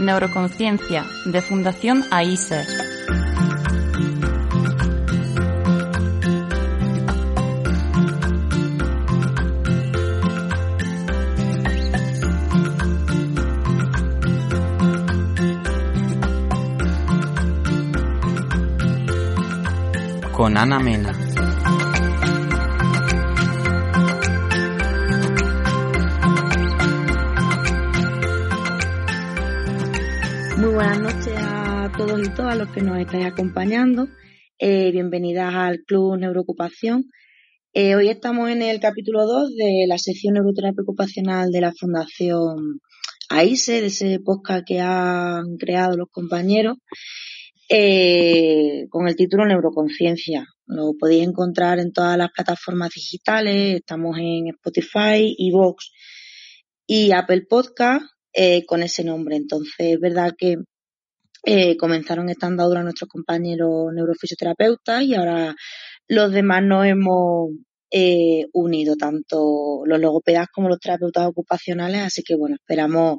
Neuroconciencia de Fundación AISER. Con Ana Mena. Buenas noches a todos y todas los que nos estáis acompañando. Eh, bienvenidas al Club Neuroocupación. Eh, hoy estamos en el capítulo 2 de la sección Neuroterapia Ocupacional de la Fundación AISE, de ese podcast que han creado los compañeros, eh, con el título Neuroconciencia. Lo podéis encontrar en todas las plataformas digitales, estamos en Spotify, Evox y Apple Podcast eh, con ese nombre. Entonces, es verdad que eh, comenzaron esta andadura nuestros compañeros neurofisioterapeutas y ahora los demás nos hemos eh, unido, tanto los logopedas como los terapeutas ocupacionales, así que bueno, esperamos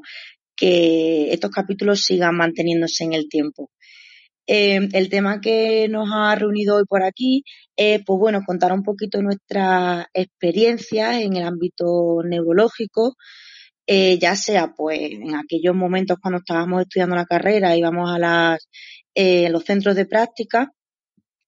que estos capítulos sigan manteniéndose en el tiempo. Eh, el tema que nos ha reunido hoy por aquí es, pues bueno, contar un poquito nuestras experiencias en el ámbito neurológico, eh, ya sea pues en aquellos momentos cuando estábamos estudiando la carrera, íbamos a las, eh, los centros de práctica,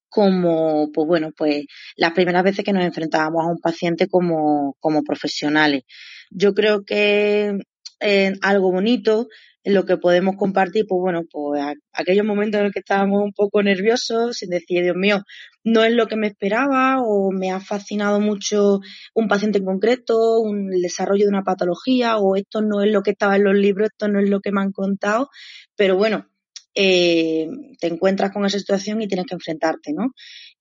como, pues bueno, pues las primeras veces que nos enfrentábamos a un paciente como, como profesionales. Yo creo que es algo bonito en lo que podemos compartir, pues bueno, pues aquellos momentos en los que estábamos un poco nerviosos, sin decir, Dios mío, no es lo que me esperaba o me ha fascinado mucho un paciente en concreto, un, el desarrollo de una patología o esto no es lo que estaba en los libros, esto no es lo que me han contado, pero bueno, eh, te encuentras con esa situación y tienes que enfrentarte, ¿no?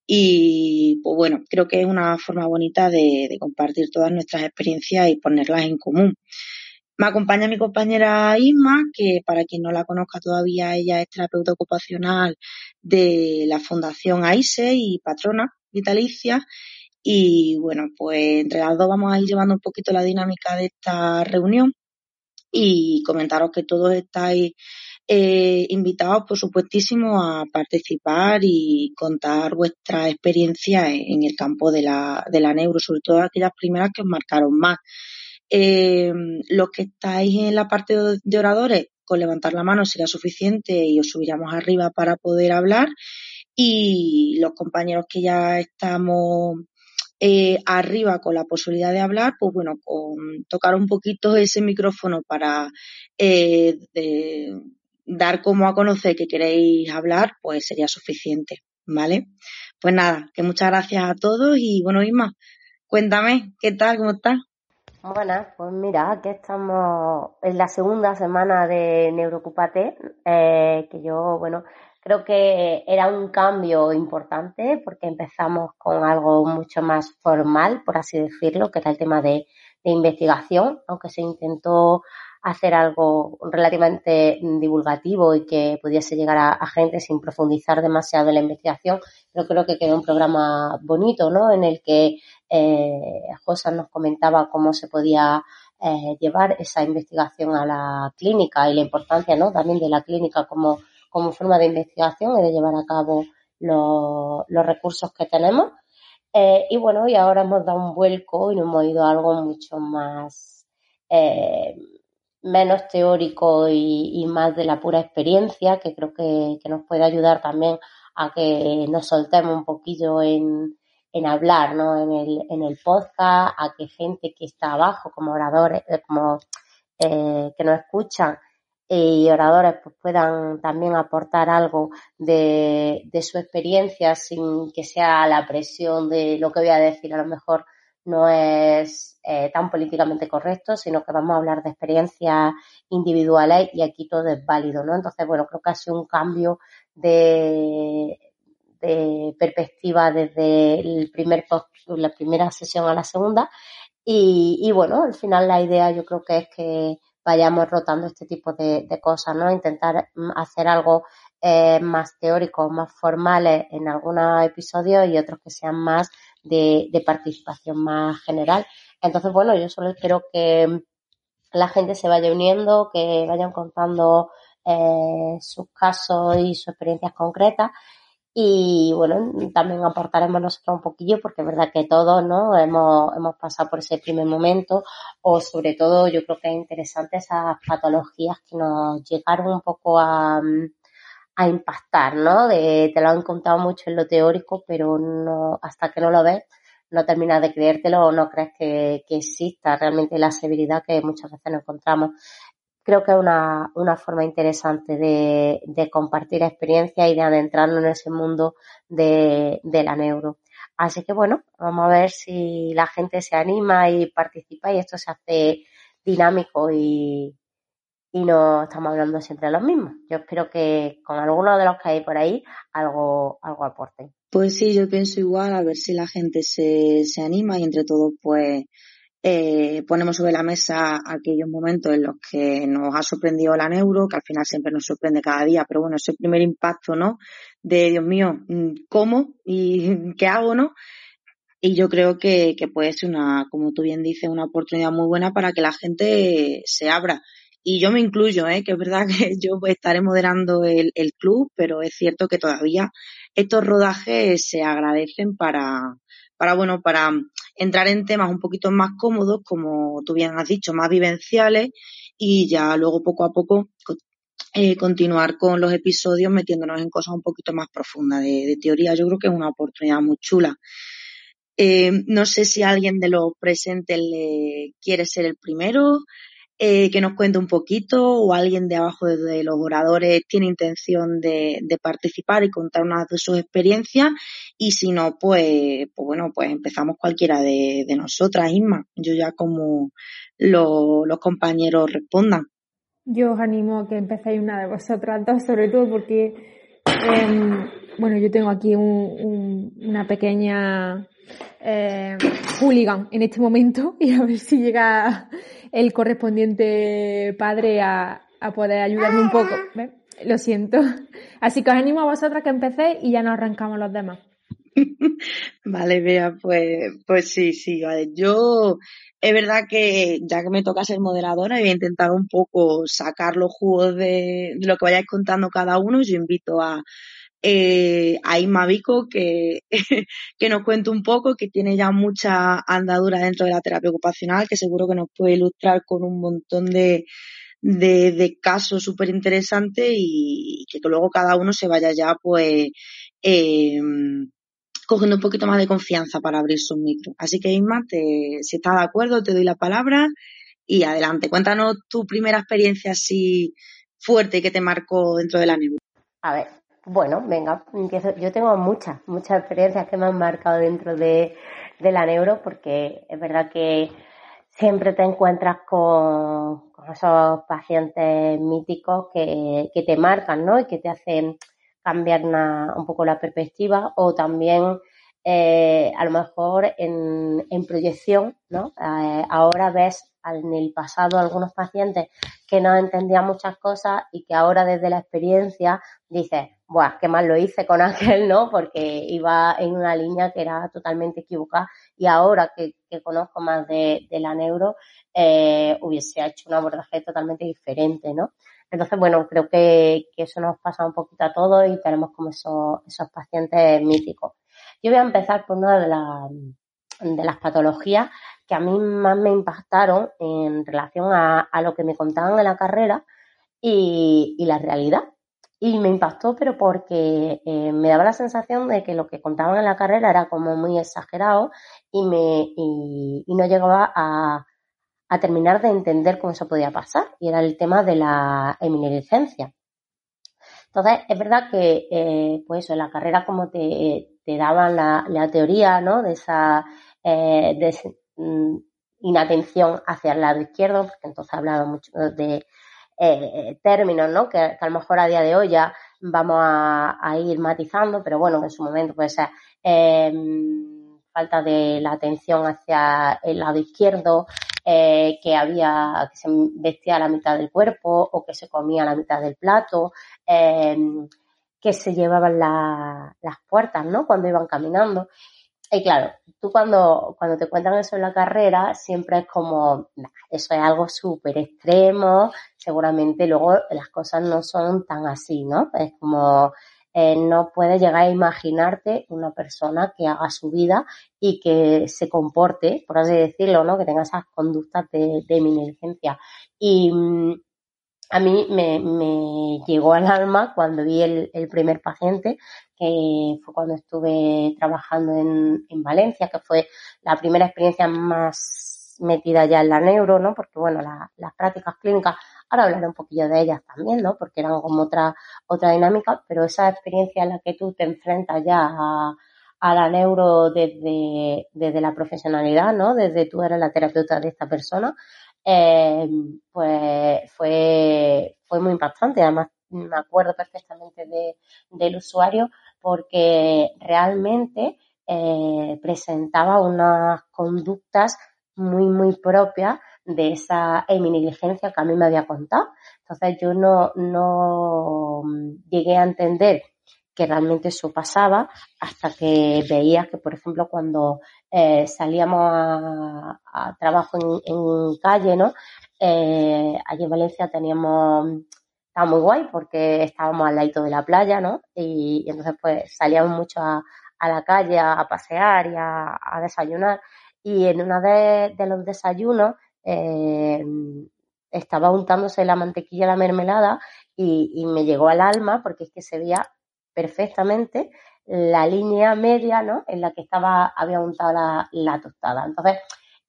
Y pues bueno, creo que es una forma bonita de, de compartir todas nuestras experiencias y ponerlas en común. Me acompaña mi compañera Isma, que para quien no la conozca todavía, ella es terapeuta ocupacional de la Fundación AISE y patrona vitalicia. Y bueno, pues entre las dos vamos a ir llevando un poquito la dinámica de esta reunión y comentaros que todos estáis eh, invitados, por supuestísimo, a participar y contar vuestra experiencia en el campo de la, de la neuro, sobre todo aquellas primeras que os marcaron más. Eh, los que estáis en la parte de oradores, con levantar la mano será suficiente y os subiremos arriba para poder hablar. Y los compañeros que ya estamos eh, arriba con la posibilidad de hablar, pues bueno, con tocar un poquito ese micrófono para eh, dar como a conocer que queréis hablar, pues sería suficiente, ¿vale? Pues nada, que muchas gracias a todos y bueno, Isma, cuéntame, ¿qué tal? ¿Cómo estás? Buenas, pues mira, aquí estamos en la segunda semana de Neurocupate, eh, que yo, bueno, creo que era un cambio importante porque empezamos con algo mucho más formal, por así decirlo, que era el tema de, de investigación, aunque se intentó hacer algo relativamente divulgativo y que pudiese llegar a, a, gente sin profundizar demasiado en la investigación, pero creo que quedó un programa bonito, ¿no? En el que eh, nos comentaba cómo se podía eh, llevar esa investigación a la clínica y la importancia, ¿no? También de la clínica como, como forma de investigación y de llevar a cabo los, los recursos que tenemos. Eh, y bueno, y ahora hemos dado un vuelco y nos hemos ido a algo mucho más eh, menos teórico y, más de la pura experiencia, que creo que, que, nos puede ayudar también a que nos soltemos un poquillo en, en hablar, ¿no? En el, en el podcast, a que gente que está abajo, como oradores, eh, como eh, que nos escuchan y oradores, pues puedan también aportar algo de, de su experiencia sin que sea la presión de lo que voy a decir a lo mejor no es eh, tan políticamente correcto, sino que vamos a hablar de experiencias individuales y aquí todo es válido, ¿no? Entonces, bueno, creo que ha sido un cambio de, de perspectiva desde el primer post, la primera sesión a la segunda y, y, bueno, al final la idea yo creo que es que vayamos rotando este tipo de, de cosas, ¿no? Intentar hacer algo eh, más teórico, más formales en algunos episodios y otros que sean más de, de participación más general. Entonces, bueno, yo solo espero que la gente se vaya uniendo, que vayan contando eh, sus casos y sus experiencias concretas. Y bueno, también aportaremos nosotros un poquillo porque es verdad que todos ¿no? hemos, hemos pasado por ese primer momento o sobre todo yo creo que es interesante esas patologías que nos llegaron un poco a, a impactar, ¿no? De, te lo han contado mucho en lo teórico, pero no, hasta que no lo ves, no terminas de creértelo o no crees que, que exista realmente la severidad que muchas veces nos encontramos. Creo que es una, una forma interesante de, de compartir experiencias y de adentrarnos en ese mundo de, de la neuro. Así que bueno, vamos a ver si la gente se anima y participa y esto se hace dinámico y, y no estamos hablando siempre de los mismos. Yo espero que con algunos de los que hay por ahí algo, algo aporten. Pues sí, yo pienso igual, a ver si la gente se, se anima y entre todos pues eh, ponemos sobre la mesa aquellos momentos en los que nos ha sorprendido la neuro, que al final siempre nos sorprende cada día, pero bueno, ese primer impacto, ¿no? De Dios mío, mm, ¿cómo? ¿Y qué hago, no? Y yo creo que, que puede ser una, como tú bien dices, una oportunidad muy buena para que la gente se abra y yo me incluyo, ¿eh? que es verdad que yo estaré moderando el, el club, pero es cierto que todavía estos rodajes se agradecen para, para, bueno, para entrar en temas un poquito más cómodos, como tú bien has dicho, más vivenciales, y ya luego poco a poco eh, continuar con los episodios metiéndonos en cosas un poquito más profundas de, de teoría. Yo creo que es una oportunidad muy chula. Eh, no sé si alguien de los presentes le quiere ser el primero, eh, que nos cuente un poquito o alguien de abajo de, los oradores tiene intención de, participar y contar una de sus experiencias y si no, pues, pues bueno, pues empezamos cualquiera de, de nosotras, Isma. Yo ya como lo, los compañeros respondan. Yo os animo a que empecéis una de vosotras dos, sobre todo porque, eh, bueno, yo tengo aquí un, un, una pequeña eh, hooligan en este momento y a ver si llega el correspondiente padre a, a poder ayudarme un poco. ¿Ves? Lo siento. Así que os animo a vosotras que empecéis y ya nos arrancamos los demás. Vale, vea, pues, pues sí, sí, vale. Yo, es verdad que ya que me toca ser moderadora, voy a intentar un poco sacar los jugos de, lo que vayáis contando cada uno. Yo invito a, eh, a Isma Vico que, que nos cuente un poco, que tiene ya mucha andadura dentro de la terapia ocupacional, que seguro que nos puede ilustrar con un montón de, de, casos súper interesantes y, que luego cada uno se vaya ya pues eh, cogiendo un poquito más de confianza para abrir su micro. Así que Isma, te, si estás de acuerdo, te doy la palabra y adelante. Cuéntanos tu primera experiencia así fuerte que te marcó dentro de la neuro. A ver, bueno, venga, empiezo. Yo tengo muchas, muchas experiencias que me han marcado dentro de, la neuro porque es verdad que siempre te encuentras con, con esos pacientes míticos que, que, te marcan, ¿no? Y que te hacen cambiar una, un poco la perspectiva o también eh, a lo mejor en, en proyección, ¿no? Eh, ahora ves en el pasado algunos pacientes que no entendían muchas cosas y que ahora desde la experiencia dices, Buah, qué mal lo hice con Ángel, ¿no? Porque iba en una línea que era totalmente equivocada y ahora que, que conozco más de, de la neuro, eh, hubiese hecho un abordaje totalmente diferente, ¿no? Entonces, bueno, creo que, que, eso nos pasa un poquito a todos y tenemos como esos, esos pacientes míticos. Yo voy a empezar por una de, la, de las patologías que a mí más me impactaron en relación a, a lo que me contaban en la carrera y, y la realidad. Y me impactó, pero porque eh, me daba la sensación de que lo que contaban en la carrera era como muy exagerado y, me, y, y no llegaba a, a, terminar de entender cómo eso podía pasar. Y era el tema de la eminencia. Entonces, es verdad que, eh, pues en la carrera como te, te daban la, la teoría, ¿no? De esa eh, de, mm, inatención hacia el lado izquierdo, porque entonces hablaba mucho de eh, términos, ¿no? Que, que, a lo mejor a día de hoy ya vamos a, a ir matizando, pero bueno, en su momento puede ser eh, falta de la atención hacia el lado izquierdo, eh, que había, que se vestía la mitad del cuerpo o que se comía la mitad del plato, eh, que se llevaban la, las puertas, ¿no? Cuando iban caminando. y claro, tú cuando, cuando te cuentan eso en la carrera, siempre es como, eso es algo súper extremo, seguramente luego las cosas no son tan así, ¿no? Es como, eh, no puedes llegar a imaginarte una persona que haga su vida y que se comporte, por así decirlo, ¿no? Que tenga esas conductas de, de eminencia. Y mm, a mí me, me, llegó al alma cuando vi el, el, primer paciente, que fue cuando estuve trabajando en, en Valencia, que fue la primera experiencia más metida ya en la neuro, ¿no? Porque, bueno, la, las prácticas clínicas Ahora hablaré un poquillo de ellas también, ¿no? Porque eran como otra, otra dinámica, pero esa experiencia en la que tú te enfrentas ya a, la neuro desde, desde la profesionalidad, ¿no? Desde tú eres la terapeuta de esta persona, eh, pues fue, fue muy impactante. Además, me acuerdo perfectamente de, del usuario porque realmente eh, presentaba unas conductas muy, muy propias de esa eminiligencia que a mí me había contado. Entonces yo no, no llegué a entender que realmente eso pasaba hasta que veía que, por ejemplo, cuando eh, salíamos a, trabajo en, calle, ¿no? Eh, allí en Valencia teníamos, estaba muy guay porque estábamos al lado de la playa, ¿no? Y, entonces pues salíamos mucho a, la calle a, pasear y a, desayunar. Y en uno de los desayunos eh, estaba untándose la mantequilla, la mermelada y, y, me llegó al alma porque es que se veía perfectamente la línea media, ¿no? En la que estaba, había untado la, la tostada. Entonces,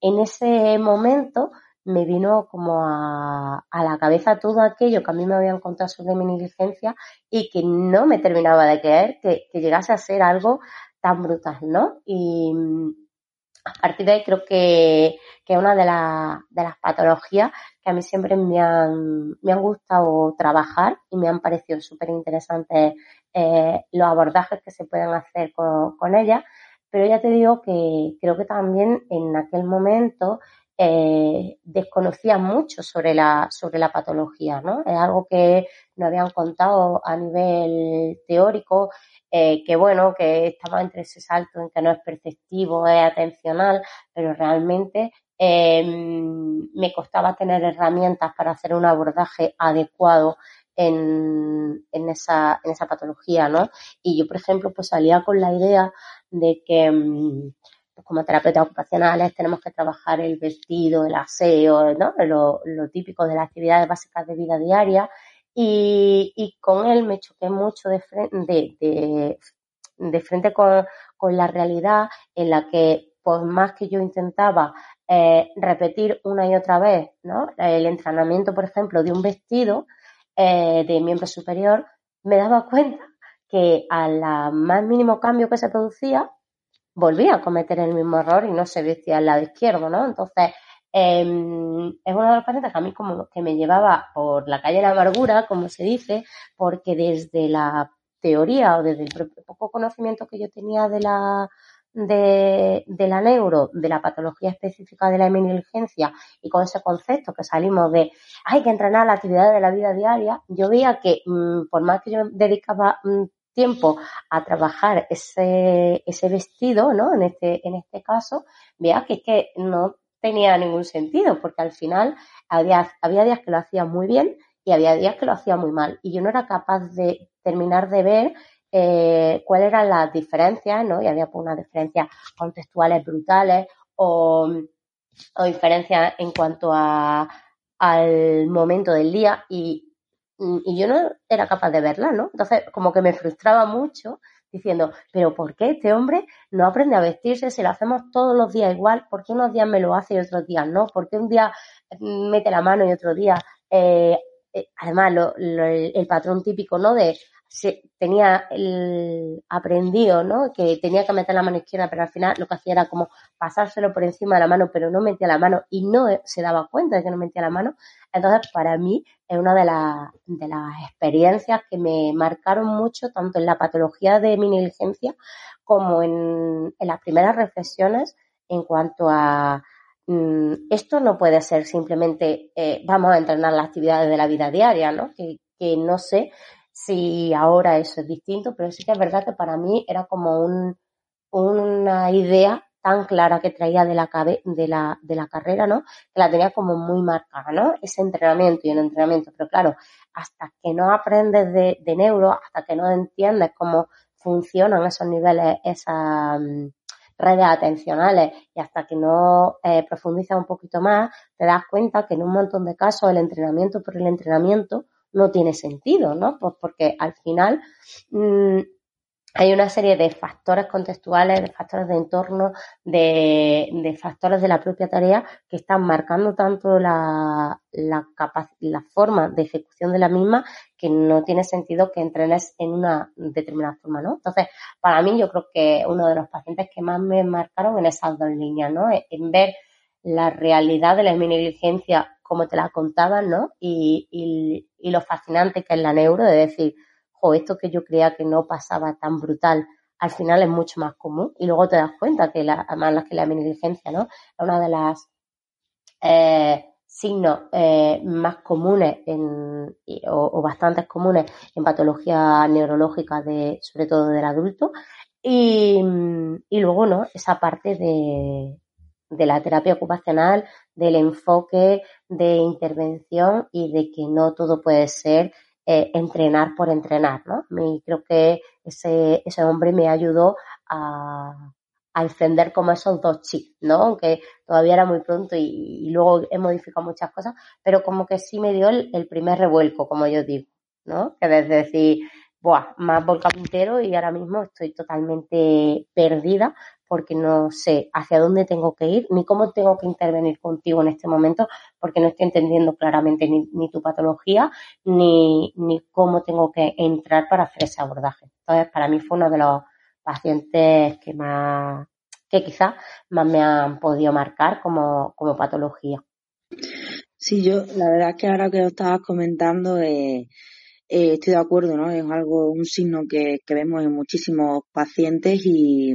en ese momento me vino como a, a, la cabeza todo aquello que a mí me habían contado sobre mi negligencia y que no me terminaba de creer que, que llegase a ser algo tan brutal, ¿no? A partir de ahí creo que, que es una de, la, de, las patologías que a mí siempre me han, me han gustado trabajar y me han parecido súper interesantes eh, los abordajes que se pueden hacer con, con ella. Pero ya te digo que creo que también en aquel momento eh, desconocía mucho sobre la, sobre la patología, ¿no? Es algo que no habían contado a nivel teórico eh, que bueno, que estaba entre ese salto en que no es perceptivo, es atencional, pero realmente eh, me costaba tener herramientas para hacer un abordaje adecuado en, en, esa, en esa patología, ¿no? Y yo, por ejemplo, pues salía con la idea de que pues como terapeutas ocupacionales tenemos que trabajar el vestido, el aseo, ¿no? Lo, lo típico de las actividades básicas de vida diaria y, y con él me choqué mucho de frente, de, de, de frente con, con, la realidad en la que por más que yo intentaba eh, repetir una y otra vez ¿no? el entrenamiento, por ejemplo, de un vestido eh, de miembro superior, me daba cuenta que a la más mínimo cambio que se producía, volvía a cometer el mismo error y no se vestía al lado izquierdo, ¿no? Entonces, eh, es uno de los pacientes que a mí como que me llevaba por la calle de la amargura, como se dice, porque desde la teoría o desde el poco conocimiento que yo tenía de la de, la neuro, de la patología específica de la eminiligencia y con ese concepto que salimos de hay que entrenar la actividad de la vida diaria, yo veía que mmm, por más que yo dedicaba mmm, tiempo a trabajar ese, ese vestido, ¿no? En este, en este caso, vea que es que no tenía ningún sentido, porque al final había, había días que lo hacía muy bien y había días que lo hacía muy mal. Y yo no era capaz de terminar de ver eh, cuáles eran las diferencias, ¿no? Y había pues, unas diferencias contextuales brutales o, o diferencias en cuanto a, al momento del día y, y yo no era capaz de verlas, ¿no? Entonces, como que me frustraba mucho diciendo, pero ¿por qué este hombre no aprende a vestirse si lo hacemos todos los días igual? ¿Por qué unos días me lo hace y otros días no? ¿Por qué un día mete la mano y otro día... Eh, eh, además, lo, lo, el patrón típico, ¿no? De se, tenía el aprendido, ¿no? Que tenía que meter la mano izquierda, pero al final lo que hacía era como pasárselo por encima de la mano, pero no metía la mano y no se daba cuenta de que no metía la mano. Entonces, para mí es una de, la, de las experiencias que me marcaron mucho, tanto en la patología de mi negligencia como en, en las primeras reflexiones en cuanto a mmm, esto no puede ser simplemente eh, vamos a entrenar las actividades de la vida diaria, ¿no? Que no sé si ahora eso es distinto, pero sí que es verdad que para mí era como un, una idea tan clara que traía de la, de la, de la carrera, ¿no? Que la tenía como muy marcada, ¿no? Ese entrenamiento y el entrenamiento. Pero claro, hasta que no aprendes de, de neuro, hasta que no entiendes cómo funcionan esos niveles, esas mm, redes atencionales y hasta que no eh, profundizas un poquito más, te das cuenta que en un montón de casos el entrenamiento por el entrenamiento no tiene sentido, ¿no? Pues porque al final mm, hay una serie de factores contextuales, de factores de entorno, de, factores de la propia tarea que están marcando tanto la, la, la forma de ejecución de la misma que no tiene sentido que entrenes en una determinada forma, ¿no? Entonces, para mí yo creo que uno de los pacientes que más me marcaron en esas dos líneas, ¿no? En ver la realidad de la negligencia como te la contaban, ¿no? Y, y, lo fascinante que es la neuro, de decir, o esto que yo creía que no pasaba tan brutal, al final es mucho más común. Y luego te das cuenta que la, además que la negligencia, ¿no? Es una de las eh, signos eh, más comunes en, o, bastantes comunes en patología neurológica de, sobre todo del adulto. Y, y luego, ¿no? Esa parte de, de la terapia ocupacional, del enfoque de intervención y de que no todo puede ser eh, entrenar por entrenar, ¿no? Y creo que ese, ese hombre me ayudó a, a encender como esos dos chips, ¿no? Aunque todavía era muy pronto y, luego he modificado muchas cosas, pero como que sí me dio el, primer revuelco, como yo digo, ¿no? Que desde decir, buah, más volcán entero y ahora mismo estoy totalmente perdida porque no sé hacia dónde tengo que ir ni cómo tengo que intervenir contigo en este momento porque no estoy entendiendo claramente ni, tu patología ni, ni cómo tengo que entrar para hacer ese abordaje. Entonces, para mí fue uno de los pacientes que más, que quizás más me han podido marcar como, como patología. Sí, yo la verdad es que ahora que lo estabas comentando, eh, eh, estoy de acuerdo, ¿no? Es algo, un signo que, que vemos en muchísimos pacientes y,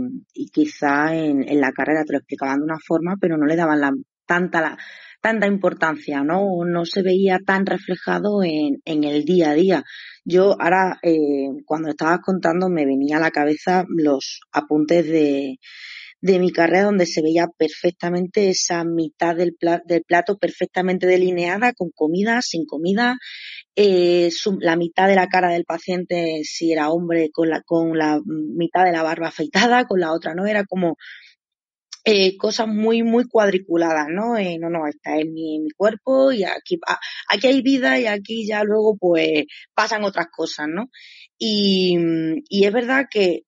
quizá en, en, la carrera te lo explicaban de una forma, pero no le daban la, tanta, la, tanta importancia, ¿no? No se veía tan reflejado en, en el día a día. Yo ahora, eh, cuando estabas contando, me venía a la cabeza los apuntes de, de mi carrera donde se veía perfectamente esa mitad del, plato, del plato perfectamente delineada con comida, sin comida, eh, la mitad de la cara del paciente si era hombre con la, con la mitad de la barba afeitada, con la otra no, era como eh, cosas muy, muy cuadriculadas, ¿no? Eh, no, no, está en mi, mi cuerpo y aquí, aquí hay vida y aquí ya luego pues pasan otras cosas, ¿no? Y, y es verdad que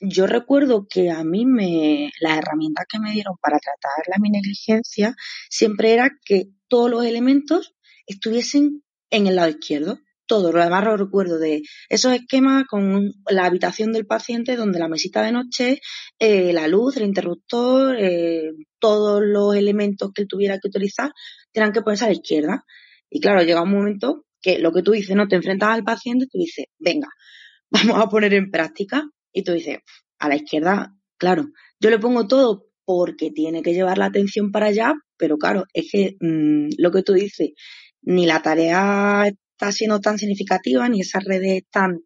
yo recuerdo que a mí me, las herramientas que me dieron para tratar la mi negligencia siempre era que todos los elementos estuviesen en el lado izquierdo. Todo, lo demás lo recuerdo de esos esquemas con la habitación del paciente donde la mesita de noche, eh, la luz, el interruptor, eh, todos los elementos que él tuviera que utilizar tenían que ponerse a la izquierda. Y claro, llega un momento que lo que tú dices, no te enfrentas al paciente, tú dices, venga, vamos a poner en práctica y tú dices, a la izquierda, claro, yo le pongo todo porque tiene que llevar la atención para allá, pero claro, es que mmm, lo que tú dices, ni la tarea está siendo tan significativa, ni esas redes están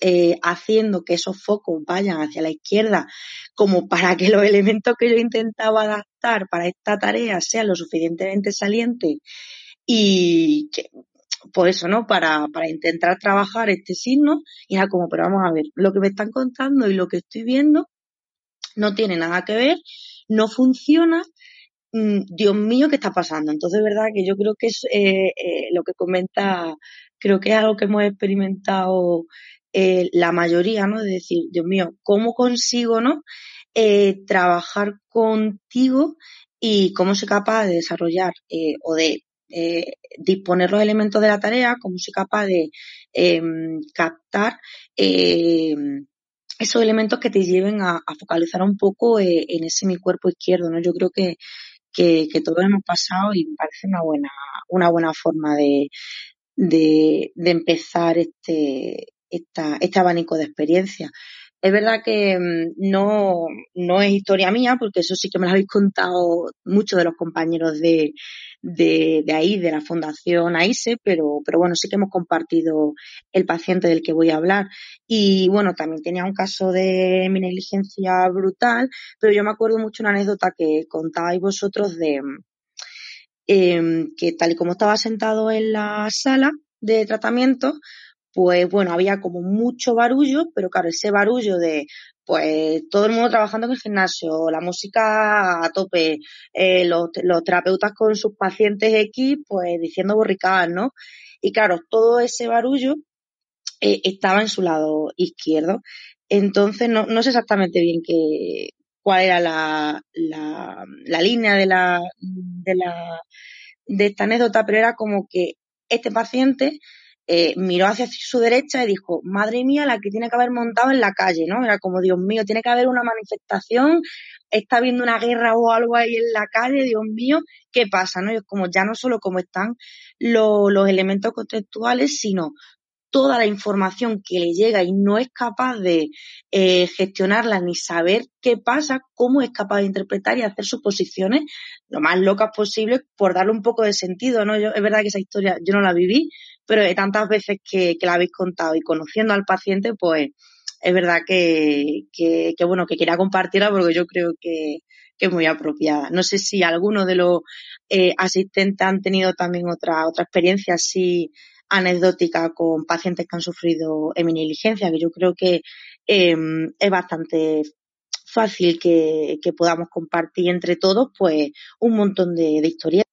eh, haciendo que esos focos vayan hacia la izquierda, como para que los elementos que yo intentaba adaptar para esta tarea sean lo suficientemente salientes y que pues eso, ¿no? Para, para intentar trabajar este signo y era como, pero vamos a ver, lo que me están contando y lo que estoy viendo no tiene nada que ver, no funciona, mm, Dios mío, ¿qué está pasando? Entonces, verdad que yo creo que es eh, eh, lo que comenta, creo que es algo que hemos experimentado eh, la mayoría, ¿no? De decir, Dios mío, ¿cómo consigo, ¿no? Eh, trabajar contigo y cómo soy capaz de desarrollar eh, o de eh, disponer los elementos de la tarea, como soy capaz de eh, captar eh, esos elementos que te lleven a, a focalizar un poco eh, en ese mi cuerpo izquierdo, ¿no? Yo creo que, que, que, todos hemos pasado y me parece una buena, una buena forma de, de, de empezar este, esta, este abanico de experiencia. Es verdad que mm, no, no es historia mía, porque eso sí que me lo habéis contado muchos de los compañeros de, de, ahí, de la Fundación AISE, pero, pero bueno, sí que hemos compartido el paciente del que voy a hablar. Y bueno, también tenía un caso de mi negligencia brutal, pero yo me acuerdo mucho una anécdota que contabais vosotros de eh, que tal y como estaba sentado en la sala de tratamiento, pues bueno, había como mucho barullo, pero claro, ese barullo de pues todo el mundo trabajando en el gimnasio, la música a tope, eh, los, terapeutas con sus pacientes X, pues diciendo borricadas, ¿no? Y claro, todo ese barullo eh, estaba en su lado izquierdo. Entonces, no, no sé exactamente bien qué, cuál era la, la, la línea de la, de la, de esta anécdota, pero era como que este paciente eh, miró hacia su derecha y dijo, madre mía, la que tiene que haber montado en la calle, ¿no? Era como, Dios mío, tiene que haber una manifestación, está habiendo una guerra o algo ahí en la calle, Dios mío, ¿qué pasa? ¿no? Y es como ya no solo cómo están lo, los elementos contextuales, sino toda la información que le llega y no es capaz de eh, gestionarla ni saber qué pasa, cómo es capaz de interpretar y hacer suposiciones lo más locas posible por darle un poco de sentido, ¿no? Yo, es verdad que esa historia yo no la viví, pero de tantas veces que, la habéis contado y conociendo al paciente, pues es verdad que, que, que bueno, que quería compartirla porque yo creo que, que es muy apropiada. No sé si alguno de los eh, asistentes han tenido también otra, otra experiencia así anecdótica con pacientes que han sufrido heminiligencia, que yo creo que eh, es bastante fácil que, que, podamos compartir entre todos pues un montón de, de historias.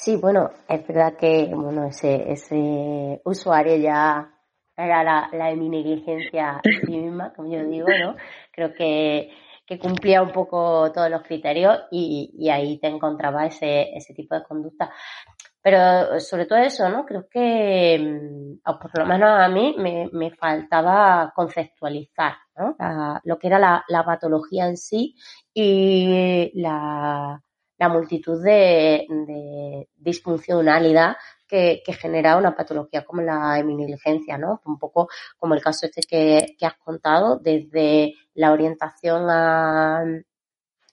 Sí, bueno, es verdad que bueno ese, ese usuario ya era la, la heminiligencia en sí misma, como yo digo, ¿no? Creo que, que cumplía un poco todos los criterios y, y ahí te encontraba ese, ese tipo de conducta. Pero sobre todo eso, ¿no? Creo que, mm, por lo menos a mí, me, me faltaba conceptualizar ¿no? lo que era la, la, patología en sí y la, la multitud de, de disfuncionalidad que, que, genera una patología como la heminiligencia, ¿no? Un poco como el caso este que, que has contado, desde la orientación a,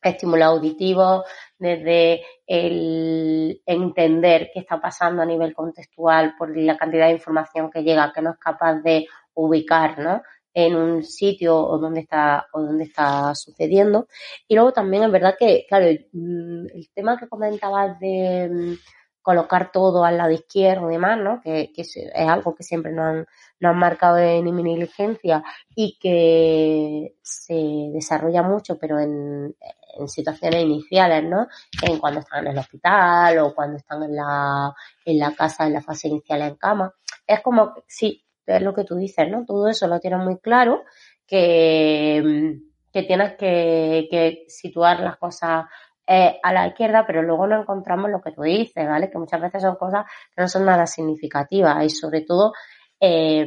estímulos auditivos, desde el entender qué está pasando a nivel contextual por la cantidad de información que llega, que no es capaz de ubicar, ¿no? En un sitio o donde está o donde está sucediendo y luego también es verdad que claro mm, el tema que comentabas de mm, colocar todo al lado izquierdo y demás, ¿no? Que, que es, algo que siempre nos han, nos han marcado en mi negligencia y que se desarrolla mucho, pero en, en situaciones iniciales, ¿no? En cuando están en el hospital o cuando están en la, en la casa en la fase inicial en cama. Es como, sí, es lo que tú dices, ¿no? Todo eso lo tienes muy claro, que, que tienes que, situar las cosas eh, a la izquierda, pero luego no encontramos lo que tú dices, ¿vale? Que muchas veces son cosas que no son nada significativas y sobre todo eh,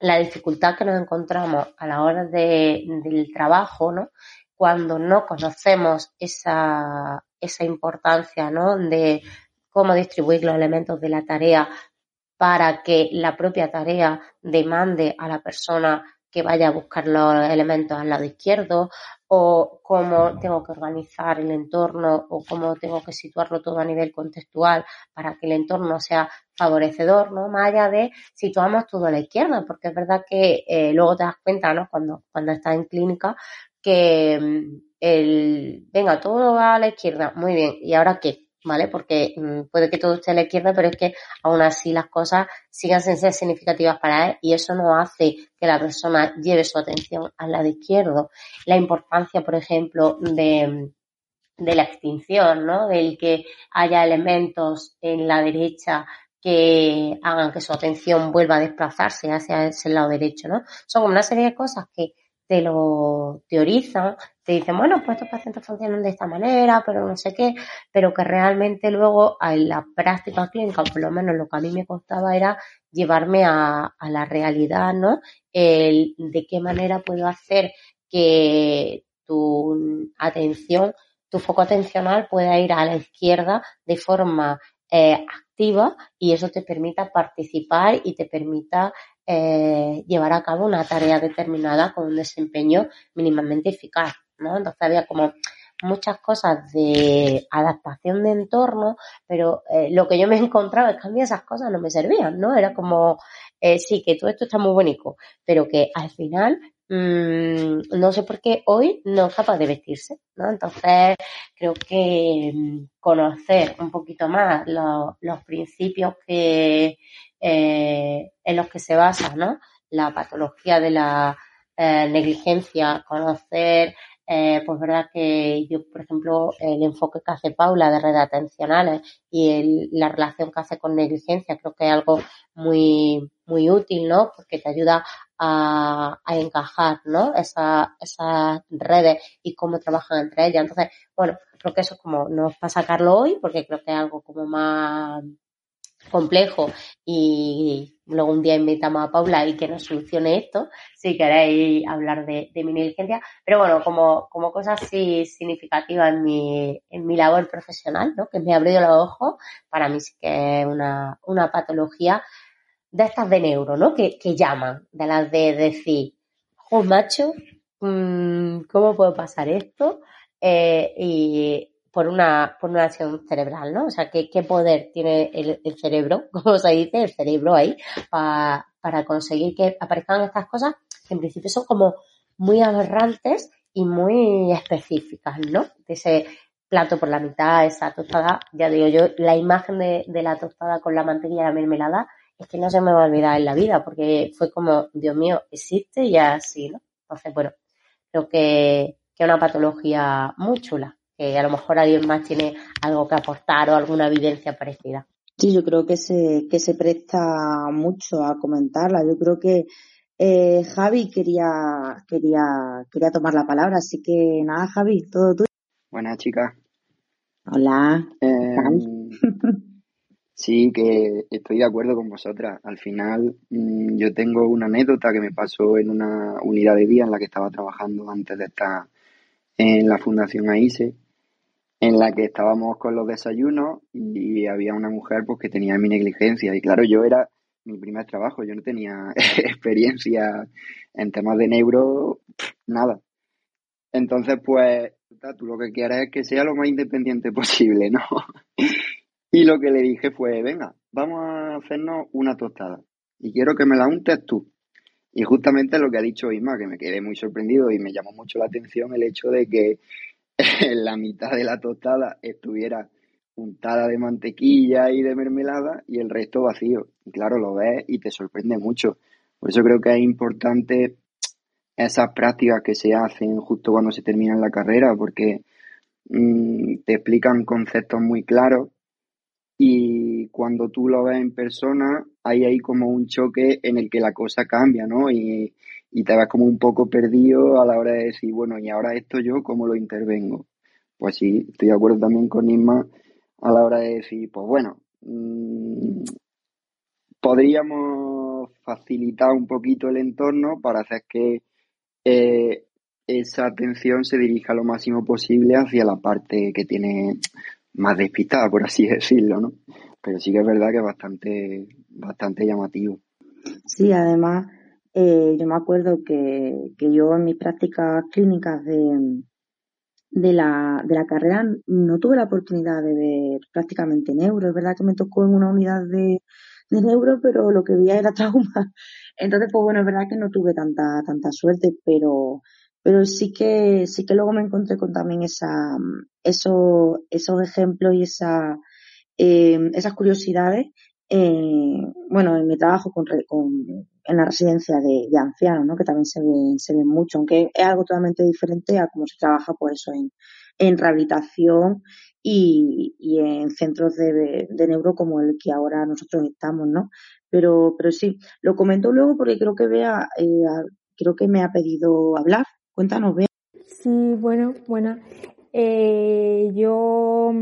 la dificultad que nos encontramos a la hora de, del trabajo, ¿no? Cuando no conocemos esa, esa importancia, ¿no? De cómo distribuir los elementos de la tarea para que la propia tarea demande a la persona que vaya a buscar los elementos al lado izquierdo o cómo tengo que organizar el entorno o cómo tengo que situarlo todo a nivel contextual para que el entorno sea favorecedor, ¿no? Más allá de situamos todo a la izquierda, porque es verdad que eh, luego te das cuenta, ¿no? Cuando, cuando estás en clínica, que mm, el, venga, todo va a la izquierda, muy bien, ¿y ahora qué? ¿Vale? Porque mmm, puede que todo esté a la izquierda, pero es que aún así las cosas sigan sin ser significativas para él y eso no hace que la persona lleve su atención al lado izquierdo. La importancia, por ejemplo, de, de la extinción, ¿no? Del que haya elementos en la derecha que hagan que su atención vuelva a desplazarse hacia ese lado derecho, ¿no? Son una serie de cosas que te lo teorizan, te dicen, bueno, pues estos pacientes funcionan de esta manera, pero no sé qué, pero que realmente luego en la práctica clínica, por lo menos lo que a mí me costaba era llevarme a, a la realidad, ¿no? El de qué manera puedo hacer que tu atención, tu foco atencional pueda ir a la izquierda de forma eh, activa y eso te permita participar y te permita eh, llevar a cabo una tarea determinada con un desempeño mínimamente eficaz, ¿no? Entonces había como muchas cosas de adaptación de entorno, pero eh, lo que yo me encontraba es que a mí esas cosas no me servían, ¿no? Era como, eh, sí, que todo esto está muy bonito, pero que al final mmm, no sé por qué hoy no es capaz de vestirse, ¿no? Entonces creo que mm, conocer un poquito más los, principios que eh, en los que se basa, ¿no? La patología de la eh, negligencia, conocer eh, pues verdad que yo, por ejemplo, el enfoque que hace Paula de redes atencionales y la relación que hace con negligencia creo que es algo muy, muy útil, ¿no? Porque te ayuda a, a encajar, ¿no? Esa, esas redes y cómo trabajan entre ellas. Entonces, bueno, creo que eso como no es para sacarlo hoy porque creo que es algo como más complejo y luego un día invitamos a Paula y que nos solucione esto, si queréis hablar de, de mi negligencia. Pero bueno, como, como cosa así significativa en mi, en mi labor profesional, ¿no? que me ha abrido los ojos, para mí sí que es una, una patología de estas de neuro, ¿no? Que, que llaman, de las de decir, oh macho, mmm, ¿cómo puedo pasar esto? Eh, y por una, por una acción cerebral, ¿no? O sea, ¿qué, qué poder tiene el, el, cerebro, como se dice, el cerebro ahí, pa, para conseguir que aparezcan estas cosas que en principio son como muy aberrantes y muy específicas, ¿no? Ese plato por la mitad, esa tostada, ya digo yo, la imagen de, de la tostada con la mantequilla y la mermelada es que no se me va a olvidar en la vida, porque fue como, Dios mío, existe y así, ¿no? Entonces, bueno, creo que, que es una patología muy chula que a lo mejor alguien más tiene algo que aportar o alguna evidencia parecida. Sí, yo creo que se, que se presta mucho a comentarla. Yo creo que eh, Javi quería, quería, quería tomar la palabra, así que nada, Javi, todo tuyo. Buenas, chicas. Hola. Eh, sí, que estoy de acuerdo con vosotras. Al final, mmm, yo tengo una anécdota que me pasó en una unidad de día en la que estaba trabajando antes de estar en la Fundación AISE en la que estábamos con los desayunos y había una mujer pues que tenía mi negligencia y claro, yo era mi primer trabajo, yo no tenía experiencia en temas de neuro, nada. Entonces, pues, tú lo que quieres es que sea lo más independiente posible, ¿no? Y lo que le dije fue, venga, vamos a hacernos una tostada y quiero que me la untes tú. Y justamente lo que ha dicho Isma, que me quedé muy sorprendido y me llamó mucho la atención el hecho de que la mitad de la tostada estuviera untada de mantequilla y de mermelada y el resto vacío. Y claro, lo ves y te sorprende mucho. Por eso creo que es importante esas prácticas que se hacen justo cuando se termina la carrera, porque mmm, te explican conceptos muy claros y cuando tú lo ves en persona hay ahí como un choque en el que la cosa cambia, ¿no? Y, y te vas como un poco perdido a la hora de decir, bueno, y ahora esto yo, ¿cómo lo intervengo? Pues sí, estoy de acuerdo también con Isma a la hora de decir, pues bueno, mmm, podríamos facilitar un poquito el entorno para hacer que eh, esa atención se dirija lo máximo posible hacia la parte que tiene más despistada, por así decirlo, ¿no? Pero sí que es verdad que es bastante, bastante llamativo. Sí, además, eh, yo me acuerdo que, que yo en mis prácticas clínicas de, de, la, de la carrera no tuve la oportunidad de ver prácticamente neuro. Es verdad que me tocó en una unidad de, de neuro, pero lo que veía era trauma. Entonces, pues bueno, es verdad que no tuve tanta, tanta suerte, pero, pero sí que, sí que luego me encontré con también esa, esos, esos ejemplos y esa, eh, esas curiosidades eh, bueno, en mi trabajo con, con, en la residencia de, ancianos, ¿no? que también se ve, se ve mucho, aunque es algo totalmente diferente a cómo se trabaja por eso en, en rehabilitación y, y en centros de, de, neuro como el que ahora nosotros estamos, ¿no? Pero, pero sí, lo comento luego porque creo que vea, eh, creo que me ha pedido hablar. Cuéntanos, Bea. Sí, bueno, bueno. Eh, yo,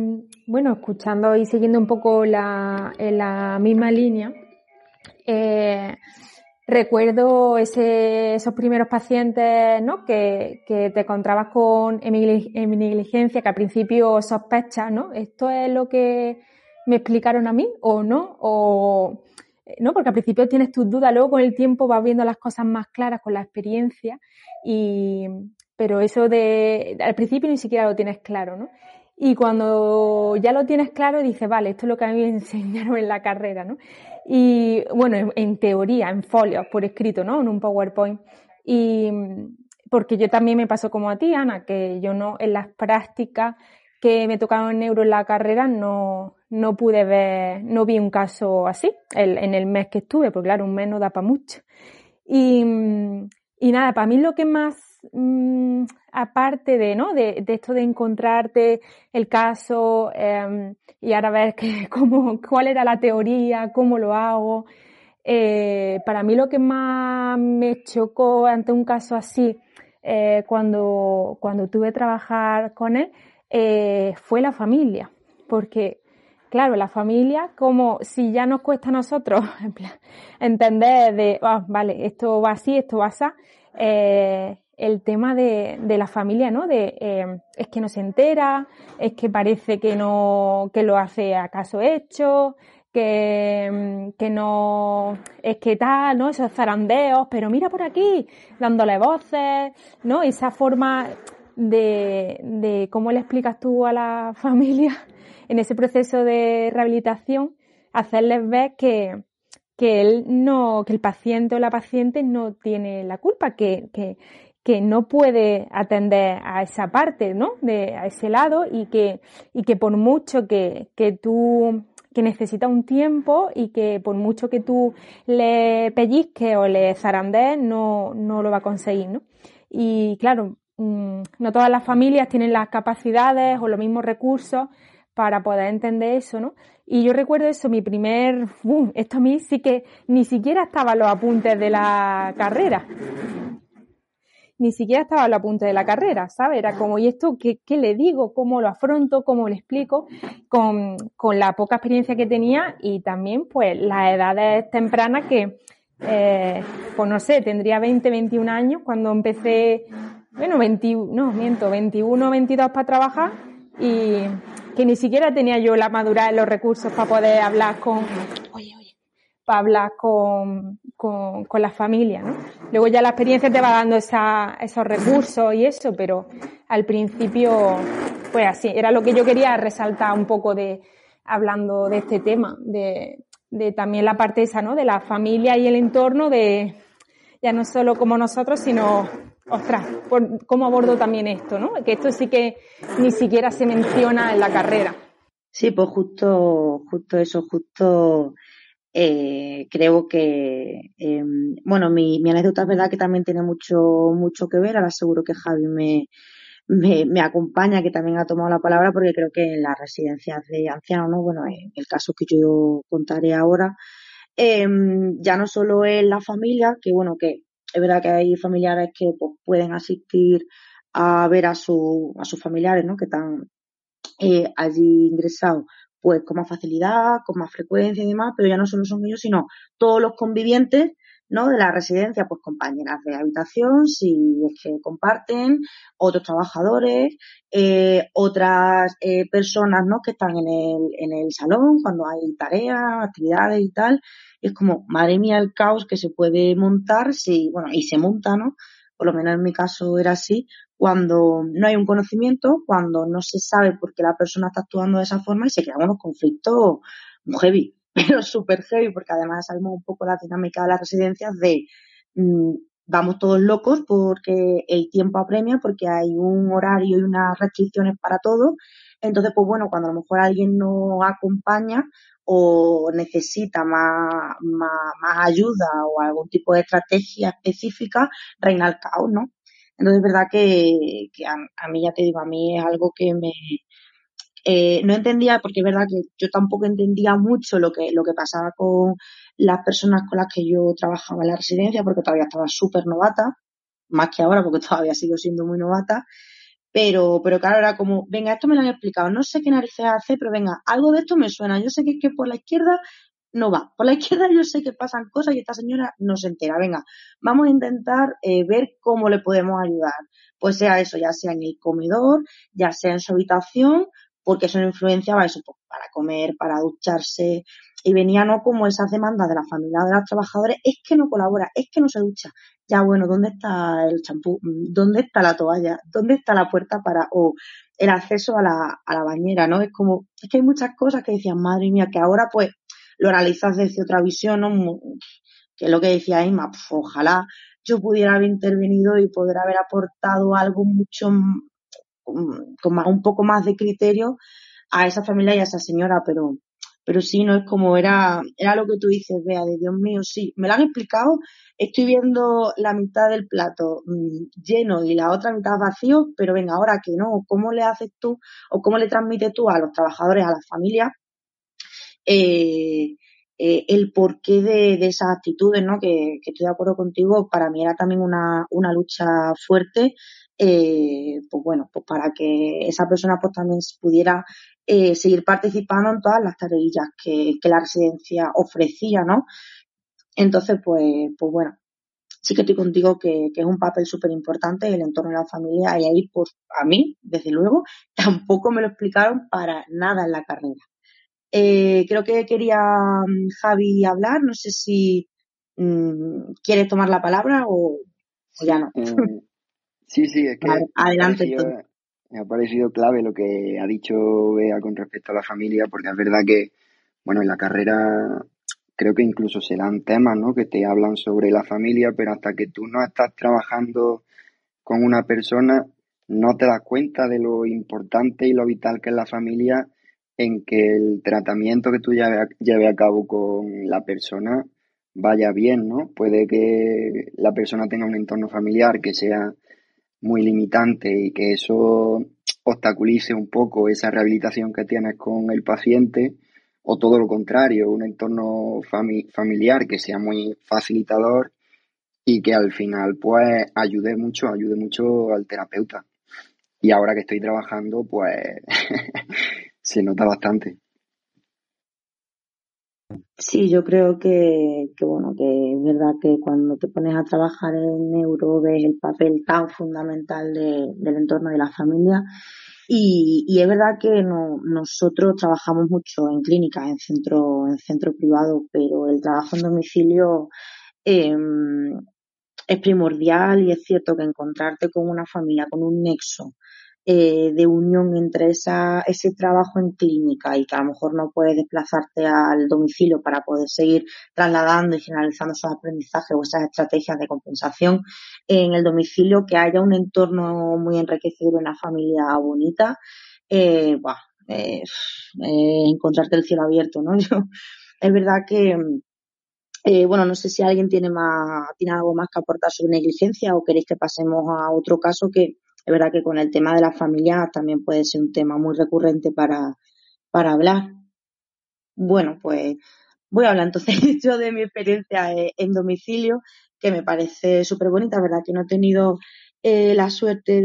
bueno, escuchando y siguiendo un poco la, en la misma línea, eh, recuerdo ese, esos primeros pacientes ¿no? que, que te encontrabas con negligencia, que al principio sospechas, ¿no? Esto es lo que me explicaron a mí o no, o ¿no? Porque al principio tienes tus dudas, luego con el tiempo vas viendo las cosas más claras con la experiencia y, pero eso de, al principio ni siquiera lo tienes claro, ¿no? Y cuando ya lo tienes claro, dices, vale, esto es lo que a mí me enseñaron en la carrera, ¿no? Y bueno, en, teoría, en folios, por escrito, ¿no? En un PowerPoint. Y porque yo también me pasó como a ti, Ana, que yo no, en las prácticas que me tocaron neuro en la carrera no, no pude ver, no vi un caso así en el mes que estuve, porque claro, un mes no da para mucho. Y, y nada, para mí lo que más, mm, aparte de, ¿no? De, de, esto de encontrarte el caso em, y ahora ver que, cómo, cuál era la teoría, cómo lo hago, eh, para mí lo que más me chocó ante un caso así, eh, cuando, cuando tuve que trabajar con él, eh, fue la familia, porque claro, la familia, como si ya nos cuesta a nosotros entender de, ah, vale, esto va así, esto va así, eh, el tema de, de, la familia, ¿no? De, eh, es que no se entera, es que parece que no, que lo hace a caso hecho, que, que no, es que tal, ¿no? Esos zarandeos, pero mira por aquí, dándole voces, ¿no? Esa forma de, de cómo le explicas tú a la familia en ese proceso de rehabilitación, hacerles ver que, que él no, que el paciente o la paciente no tiene la culpa, que, que, que no puede atender a esa parte, ¿no? De, a ese lado y que, y que por mucho que, que tú que necesita un tiempo y que por mucho que tú le pellizques o le zarandees, no, no lo va a conseguir, ¿no? Y claro, mm, no todas las familias tienen las capacidades o los mismos recursos para poder entender eso, ¿no? Y yo recuerdo eso, mi primer, esto a mí sí que ni siquiera estaba los apuntes de la carrera. Ni siquiera estaba los apuntes de la carrera, ¿sabes? Era como, ¿y esto qué, qué le digo? ¿Cómo lo afronto? ¿Cómo le explico? Con, con, la poca experiencia que tenía y también, pues, las edades tempranas que, eh, pues no sé, tendría 20, 21 años cuando empecé, bueno, 21, no, miento, 21, 22 para trabajar y que ni siquiera tenía yo la madurez, los recursos para poder hablar con, oye, oye, para hablar con, con, con la familia, ¿no? Luego ya la experiencia te va dando esa, esos recursos y eso, pero al principio, pues así, era lo que yo quería resaltar un poco de, hablando de este tema, de, de también la parte esa, ¿no? De la familia y el entorno de, ya no solo como nosotros, sino ostras, ¿cómo abordo también esto, no? Que esto sí que ni siquiera se menciona en la carrera. Sí, pues justo, justo eso, justo eh, creo que, eh, bueno, mi, anécdota es verdad que también tiene mucho, mucho que ver, ahora seguro que Javi me, me, acompaña, que también ha tomado la palabra, porque creo que en las residencias de ancianos, ¿no? Bueno, en el caso que yo contaré ahora, eh, ya no solo es la familia, que bueno, que es verdad que hay familiares que pues, pueden asistir a ver a, su, a sus familiares, ¿no? Que están eh, allí ingresados, pues con más facilidad, con más frecuencia y demás, pero ya no solo son ellos, sino todos los convivientes, ¿no? De la residencia, pues compañeras de habitación, si es que comparten, otros trabajadores, eh, otras eh, personas, ¿no? Que están en el, en el salón cuando hay tareas, actividades y tal es como, madre mía, el caos que se puede montar si, bueno, y se monta, ¿no? Por lo menos en mi caso era así, cuando no hay un conocimiento, cuando no se sabe por qué la persona está actuando de esa forma y se crean unos conflictos muy heavy, pero súper heavy, porque además sabemos un poco la dinámica de las residencias de mmm, vamos todos locos porque el tiempo apremia, porque hay un horario y unas restricciones para todo. Entonces, pues bueno, cuando a lo mejor alguien no acompaña, o necesita más, más, más, ayuda o algún tipo de estrategia específica, reina el caos, ¿no? Entonces es verdad que, que a, a, mí, ya te digo, a mí es algo que me... Eh, no entendía, porque es verdad que yo tampoco entendía mucho lo que, lo que pasaba con las personas con las que yo trabajaba en la residencia, porque todavía estaba súper novata, más que ahora, porque todavía sigo siendo muy novata, pero, pero claro, era como, venga, esto me lo han explicado, no sé qué narices hace, pero venga, algo de esto me suena. Yo sé que, que por la izquierda no va. Por la izquierda yo sé que pasan cosas y esta señora no se entera. Venga, vamos a intentar eh, ver cómo le podemos ayudar. Pues sea eso, ya sea en el comedor, ya sea en su habitación, porque eso no influenciaba eso pues, para comer, para ducharse, y venía no como esas demandas de la familia de los trabajadores, es que no colabora, es que no se ducha. Ya bueno, ¿dónde está el champú? ¿Dónde está la toalla? ¿Dónde está la puerta para, o el acceso a la, a la bañera, ¿no? Es como, es que hay muchas cosas que decían, madre mía, que ahora pues lo analizas desde otra visión, ¿no? Que es lo que decía Emma, pues, ojalá yo pudiera haber intervenido y poder haber aportado algo mucho, con más, un poco más de criterio a esa familia y a esa señora, pero pero sí, no es como era, era lo que tú dices, vea, de Dios mío, sí, me lo han explicado, estoy viendo la mitad del plato mm, lleno y la otra mitad vacío, pero venga, ahora que no, ¿cómo le haces tú o cómo le transmites tú a los trabajadores, a las familias, eh, eh, el porqué de, esas actitudes, ¿no? Que, que, estoy de acuerdo contigo, para mí era también una, una lucha fuerte, eh, pues bueno, pues para que esa persona pues también pudiera eh, seguir participando en todas las tareas que, que la residencia ofrecía, ¿no? Entonces, pues, pues bueno, sí que estoy contigo que, que es un papel súper importante el entorno de la familia y ahí, pues a mí, desde luego, tampoco me lo explicaron para nada en la carrera. Eh, creo que quería mm, Javi hablar, no sé si mmm, quieres tomar la palabra o, o ya no. Eh, sí, sí, es que vale, adelante. Me ha, parecido, me ha parecido clave lo que ha dicho Bea con respecto a la familia, porque es verdad que, bueno, en la carrera creo que incluso se dan temas, ¿no? Que te hablan sobre la familia, pero hasta que tú no estás trabajando con una persona, no te das cuenta de lo importante y lo vital que es la familia en que el tratamiento que tú lleves a, lleve a cabo con la persona vaya bien, ¿no? Puede que la persona tenga un entorno familiar que sea muy limitante y que eso obstaculice un poco esa rehabilitación que tienes con el paciente o todo lo contrario, un entorno fami familiar que sea muy facilitador y que al final pues ayude mucho, ayude mucho al terapeuta. Y ahora que estoy trabajando pues se nota bastante. Sí, yo creo que, que, bueno, que es verdad que cuando te pones a trabajar en neuro ves el papel tan fundamental de, del entorno de la familia. Y, y es verdad que no, nosotros trabajamos mucho en clínica, en centro, en centro privado, pero el trabajo en domicilio eh, es primordial y es cierto que encontrarte con una familia, con un nexo eh, de unión entre esa, ese trabajo en clínica y que a lo mejor no puedes desplazarte al domicilio para poder seguir trasladando y generalizando esos aprendizajes o esas estrategias de compensación en el domicilio, que haya un entorno muy enriquecido, una familia bonita, eh, bah, eh, encontrarte el cielo abierto, ¿no? Yo, es verdad que, eh, bueno, no sé si alguien tiene más, tiene algo más que aportar sobre negligencia o queréis que pasemos a otro caso que, es verdad que con el tema de la familia también puede ser un tema muy recurrente para, para hablar. Bueno, pues voy a hablar entonces yo de mi experiencia en domicilio, que me parece súper bonita, verdad que no he tenido eh, la suerte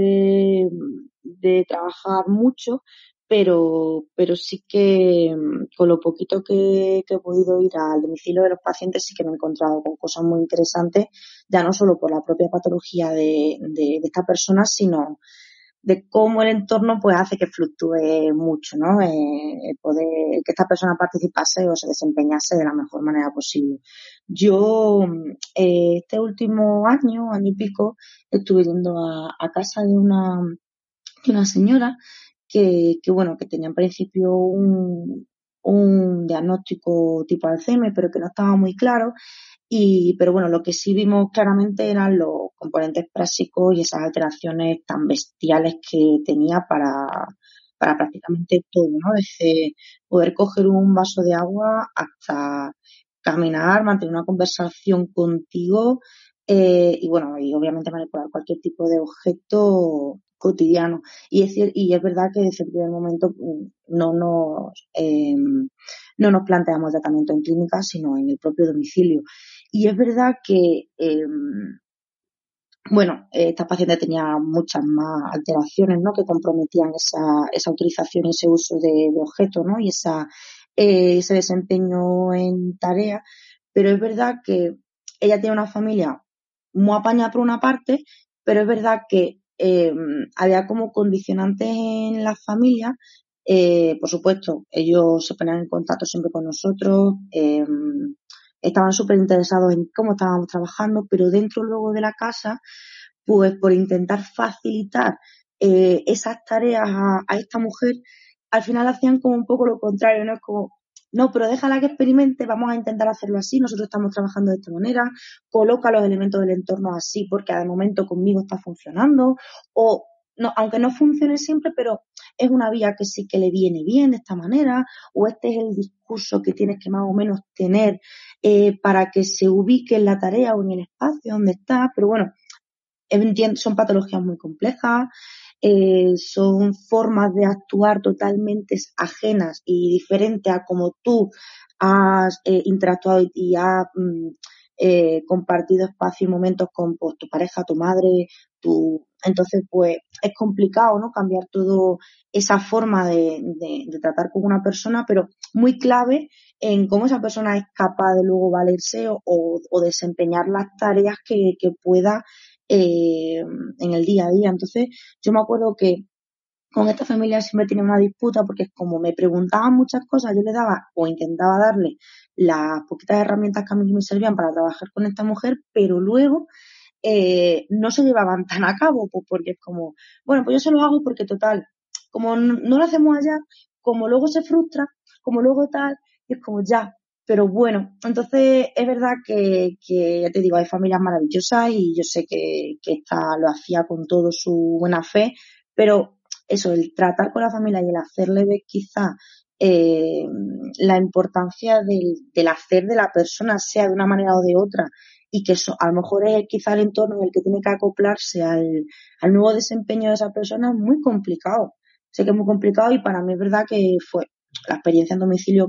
de trabajar mucho, pero, pero sí que con lo poquito que, he podido ir al domicilio de los pacientes sí que me he encontrado con cosas muy interesantes, ya no solo por la propia patología de, de, de esta persona, sino de cómo el entorno pues hace que fluctúe mucho, ¿no? Eh, poder que esta persona participase o se desempeñase de la mejor manera posible. Yo eh, este último año, año y pico, estuve yendo a, a casa de una, de una señora que, que bueno, que tenía en principio un, un diagnóstico tipo Alzheimer, pero que no estaba muy claro. Y, pero bueno, lo que sí vimos claramente eran los componentes prácticos y esas alteraciones tan bestiales que tenía para, para prácticamente todo, ¿no? Desde poder coger un vaso de agua hasta caminar, mantener una conversación contigo eh, y bueno, y obviamente manipular cualquier tipo de objeto cotidiano. Y es, y es verdad que desde el primer momento mm, no nos, eh, no nos planteamos tratamiento en clínica, sino en el propio domicilio. Y es verdad que, eh, bueno, esta paciente tenía muchas más alteraciones, ¿no? Que comprometían esa, esa utilización y ese uso de, de objetos, ¿no? Y esa, eh, ese desempeño en tarea. Pero es verdad que ella tiene una familia muy apañada por una parte, pero es verdad que eh, había como condicionantes en la familia Eh, por supuesto, ellos se ponían en contacto siempre con nosotros, eh, estaban súper interesados en cómo estábamos trabajando, pero dentro luego de la casa, pues por intentar facilitar eh, esas tareas a, a, esta mujer, al final hacían como un poco lo contrario, ¿no? Es como, no, pero déjala que experimente, vamos a intentar hacerlo así, nosotros estamos trabajando de esta manera, coloca los elementos del entorno así porque de momento conmigo está funcionando, o no, aunque no funcione siempre, pero es una vía que sí que le viene bien de esta manera, o este es el discurso que tienes que más o menos tener eh, para que se ubique en la tarea o en el espacio donde está, pero bueno, son patologías muy complejas, eh, son formas de actuar totalmente ajenas y diferentes a como tú has eh, interactuado y has mm, eh, compartido espacio y momentos con pues, tu pareja, tu madre, tu... Entonces, pues es complicado, ¿no? Cambiar todo esa forma de, tratar con una persona, pero muy clave en cómo esa persona es capaz de luego valerse o, o desempeñar las tareas que pueda eh, en el día a día. Entonces, yo me acuerdo que con esta familia siempre tenía una disputa porque como me preguntaban muchas cosas, yo le daba o intentaba darle las poquitas herramientas que a mí me servían para trabajar con esta mujer, pero luego eh, no se llevaban tan a cabo, pues porque es como, bueno, pues yo se lo hago porque total, como no, lo hacemos allá, como luego se frustra, como luego tal, es como ya, pero bueno, entonces es verdad que, que, ya te digo, hay familias maravillosas y yo sé que, que esta lo hacía con todo su buena fe, pero eso, el tratar con la familia y el hacerle ver quizá eh, la importancia del, del, hacer de la persona, sea de una manera o de otra, y que eso, a lo mejor es quizá el entorno en el que tiene que acoplarse al, al nuevo desempeño de esa persona, es muy complicado. Sé que es muy complicado y para mí es verdad que fue la experiencia en domicilio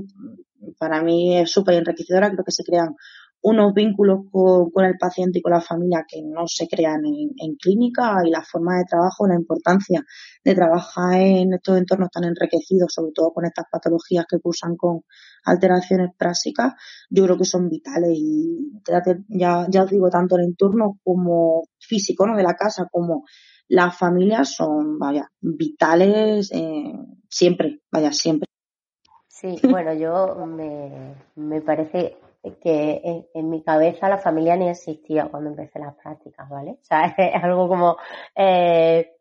para mí es súper enriquecedora. Creo que se crean unos vínculos con, el paciente y con la familia que no se crean en, en, clínica y la forma de trabajo, la importancia de trabajar en estos entornos tan enriquecidos, sobre todo con estas patologías que cursan con alteraciones prácticas, yo creo que son vitales y ya, ya os digo, tanto el entorno como físico ¿no? de la casa como las familias son, vaya, vitales eh, siempre, vaya, siempre. Sí, bueno, yo me, me parece que en, mi cabeza la familia ni existía cuando empecé las prácticas, ¿vale? O sea, es algo como, eh,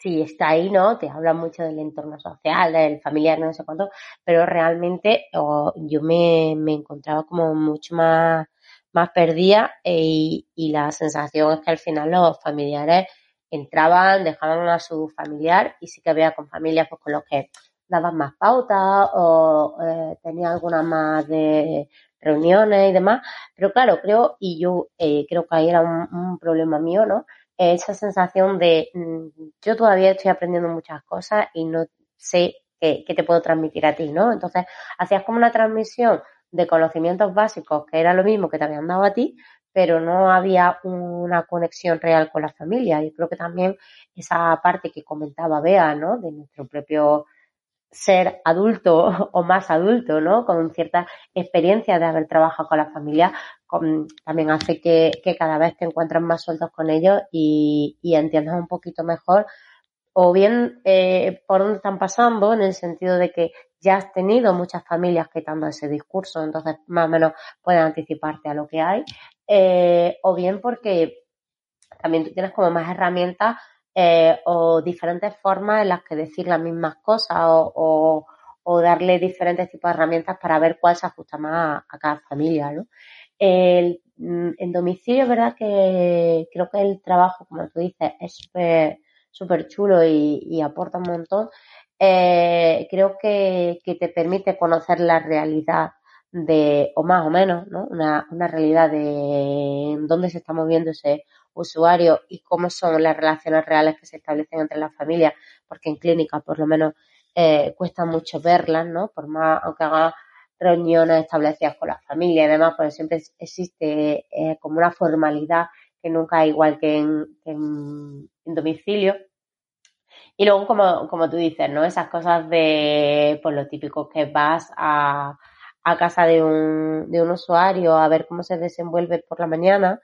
sí, está ahí, ¿no? Te habla mucho del entorno social, del familiar, no sé cuánto, pero realmente yo me, me encontraba como mucho más, más perdida y, y la sensación es que al final los familiares entraban, dejaban a su familiar y sí que había con familias pues con los que daban más pautas o eh, tenía alguna más de reuniones y demás. Pero claro, creo, y yo eh, creo que ahí era un, un, problema mío, ¿no? Esa sensación de mm, yo todavía estoy aprendiendo muchas cosas y no sé qué, qué te puedo transmitir a ti, ¿no? Entonces, hacías como una transmisión de conocimientos básicos que era lo mismo que te habían dado a ti, pero no había una conexión real con la familia. Y creo que también esa parte que comentaba Bea, ¿no? De nuestro propio ser adulto o más adulto, ¿no? Con cierta experiencia de haber trabajado con la familia, también hace que, cada vez te encuentres más sueltos con ellos y, y entiendas un poquito mejor o bien eh, por dónde están pasando en el sentido de que ya has tenido muchas familias te ese discurso, entonces más o menos puedes anticiparte a lo que hay, eh, o bien porque también tú tienes como más herramientas eh, o diferentes formas en las que decir las mismas cosas o, o, o, darle diferentes tipos de herramientas para ver cuál se ajusta más a, cada familia, ¿no? El, mm, en domicilio verdad que creo que el trabajo, como tú dices, es súper super chulo y, y, aporta un montón. Eh, creo que, que te permite conocer la realidad de, o más o menos, ¿no? Una, una realidad de dónde se está moviendo ese usuario y cómo son las relaciones reales que se establecen entre las familias, porque en clínica por lo menos eh, cuesta mucho verlas, ¿no? Por más, aunque haga reuniones establecidas con la familia y demás, pues siempre existe eh, como una formalidad que nunca es igual que en, en, en domicilio. Y luego, como, como tú dices, ¿no? Esas cosas de, pues lo típico que vas a, a casa de un, de un usuario a ver cómo se desenvuelve por la mañana,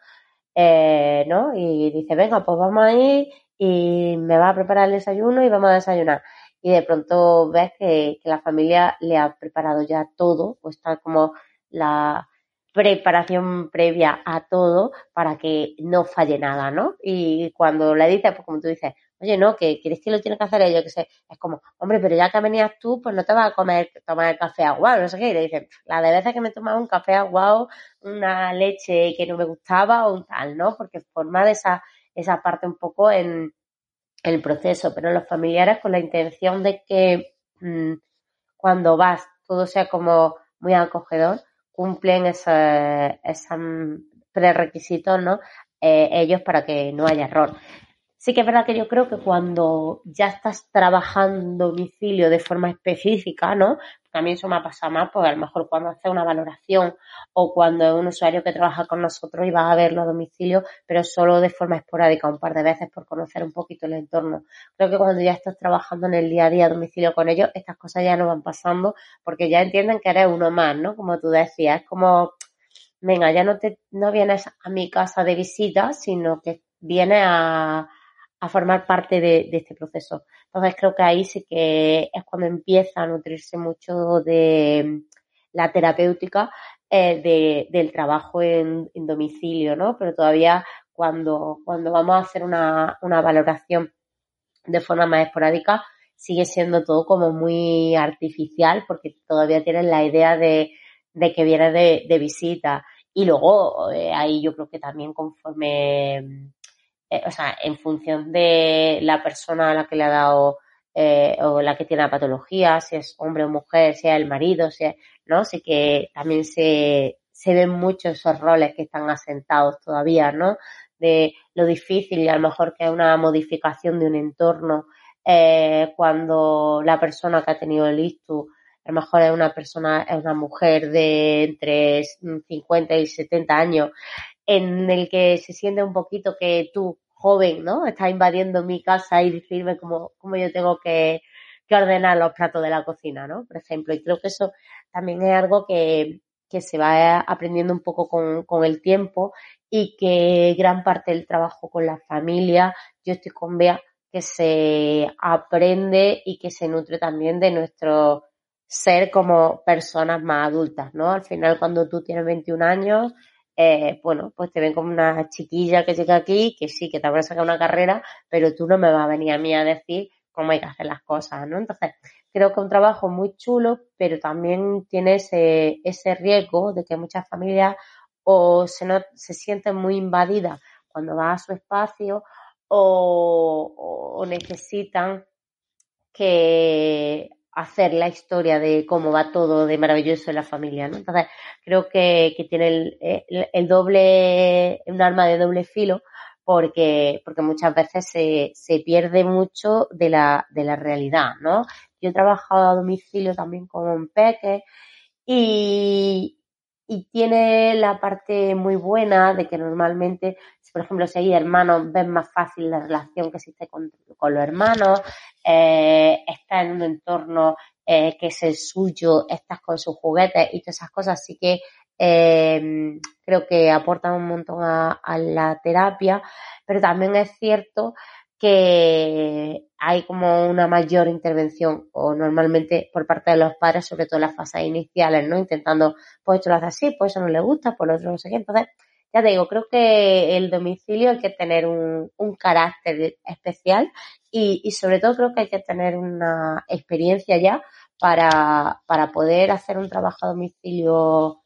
eh, ¿no? Y dice, venga, pues vamos a ir y me va a preparar el desayuno y vamos a desayunar. y de pronto ves que, la familia le ha preparado ya todo, o está como la preparación previa a todo para que no falle nada, ¿no? Y cuando le dices, pues como tú dices, oye, no, que quieres que lo tiene que hacer ellos, que sé, es como, hombre, pero ya que venías tú, pues no te vas a comer, tomar el café aguado, no sé qué, y le dicen, la de veces que me tomaba un café aguado, una leche que no me gustaba o un tal, ¿no? Porque forma de esa, esa parte un poco en el proceso, pero los familiares con la intención de que mmm, cuando vas todo sea como muy acogedor, cumplen esos, esos prerequisitos, ¿no? Eh, ellos para que no haya error. Sí que es verdad que yo creo que cuando ya estás trabajando domicilio de forma específica, ¿no? Mí eso me ha pasado más, pues a lo mejor cuando hace una valoración o cuando es un usuario que trabaja con nosotros y vas a verlo a domicilio, pero solo de forma esporádica, un par de veces por conocer un poquito el entorno. Creo que cuando ya estás trabajando en el día a día a domicilio con ellos, estas cosas ya no van pasando porque ya entienden que eres uno más, ¿no? Como tú decías, es como, venga, ya no te, no vienes a mi casa de visita, sino que vienes a, a formar parte de, este proceso. Entonces creo que ahí sí que es cuando empieza a nutrirse mucho de la terapéutica eh, de, del trabajo en, domicilio, ¿no? Pero todavía cuando, cuando vamos a hacer una, una valoración de forma más esporádica, sigue siendo todo como muy artificial porque todavía tienen la idea de, de que viene de, de visita. Y luego, eh, ahí yo creo que también conforme eh, o sea, en función de la persona a la que le ha dado eh, o la que tiene la patología, si es hombre o mujer, si es el marido, si es, ¿no? Sí que también se, se ven muchos esos roles que están asentados todavía, ¿no? De lo difícil y a lo mejor que es una modificación de un entorno eh, cuando la persona que ha tenido el ictus a lo mejor es una persona, es una mujer de entre 50 y 70 años en el que se siente un poquito que tú, joven, ¿no? Estás invadiendo mi casa y decirme cómo, cómo yo tengo que, que ordenar los platos de la cocina, ¿no? Por ejemplo, y creo que eso también es algo que, que se va aprendiendo un poco con, con, el tiempo y que gran parte del trabajo con la familia, yo estoy con que se aprende y que se nutre también de nuestro ser como personas más adultas, ¿no? Al final, cuando tú tienes 21 años, eh, bueno, pues te ven como una chiquilla que llega aquí, que sí, que te habrá sacado una carrera, pero tú no me vas a venir a mí a decir cómo hay que hacer las cosas, ¿no? Entonces, creo que es un trabajo muy chulo, pero también tiene ese, riesgo de que muchas familias o se, no, se sienten muy invadidas cuando va a su espacio o necesitan que hacer la historia de cómo va todo de maravilloso en la familia, ¿no? Entonces, creo que, que tiene el, el, doble, un arma de doble filo, porque, porque muchas veces se, se pierde mucho de la, de la realidad, ¿no? Yo he trabajado a domicilio también con peques y, y tiene la parte muy buena de que normalmente, por ejemplo si hay hermanos, ves más fácil la relación que existe con, con los hermanos, eh, está en un entorno eh, que es el suyo, estás con sus juguetes y todas esas cosas, así que eh, creo que aportan un montón a, a la terapia, pero también es cierto que hay como una mayor intervención o normalmente por parte de los padres, sobre todo en las fases iniciales, ¿no? Intentando, pues esto lo hace así, pues eso no le gusta, pues lo otro no sé qué. Entonces, ya te digo, creo que el domicilio hay que tener un, un carácter especial y, y, sobre todo creo que hay que tener una experiencia ya para, para poder hacer un trabajo a domicilio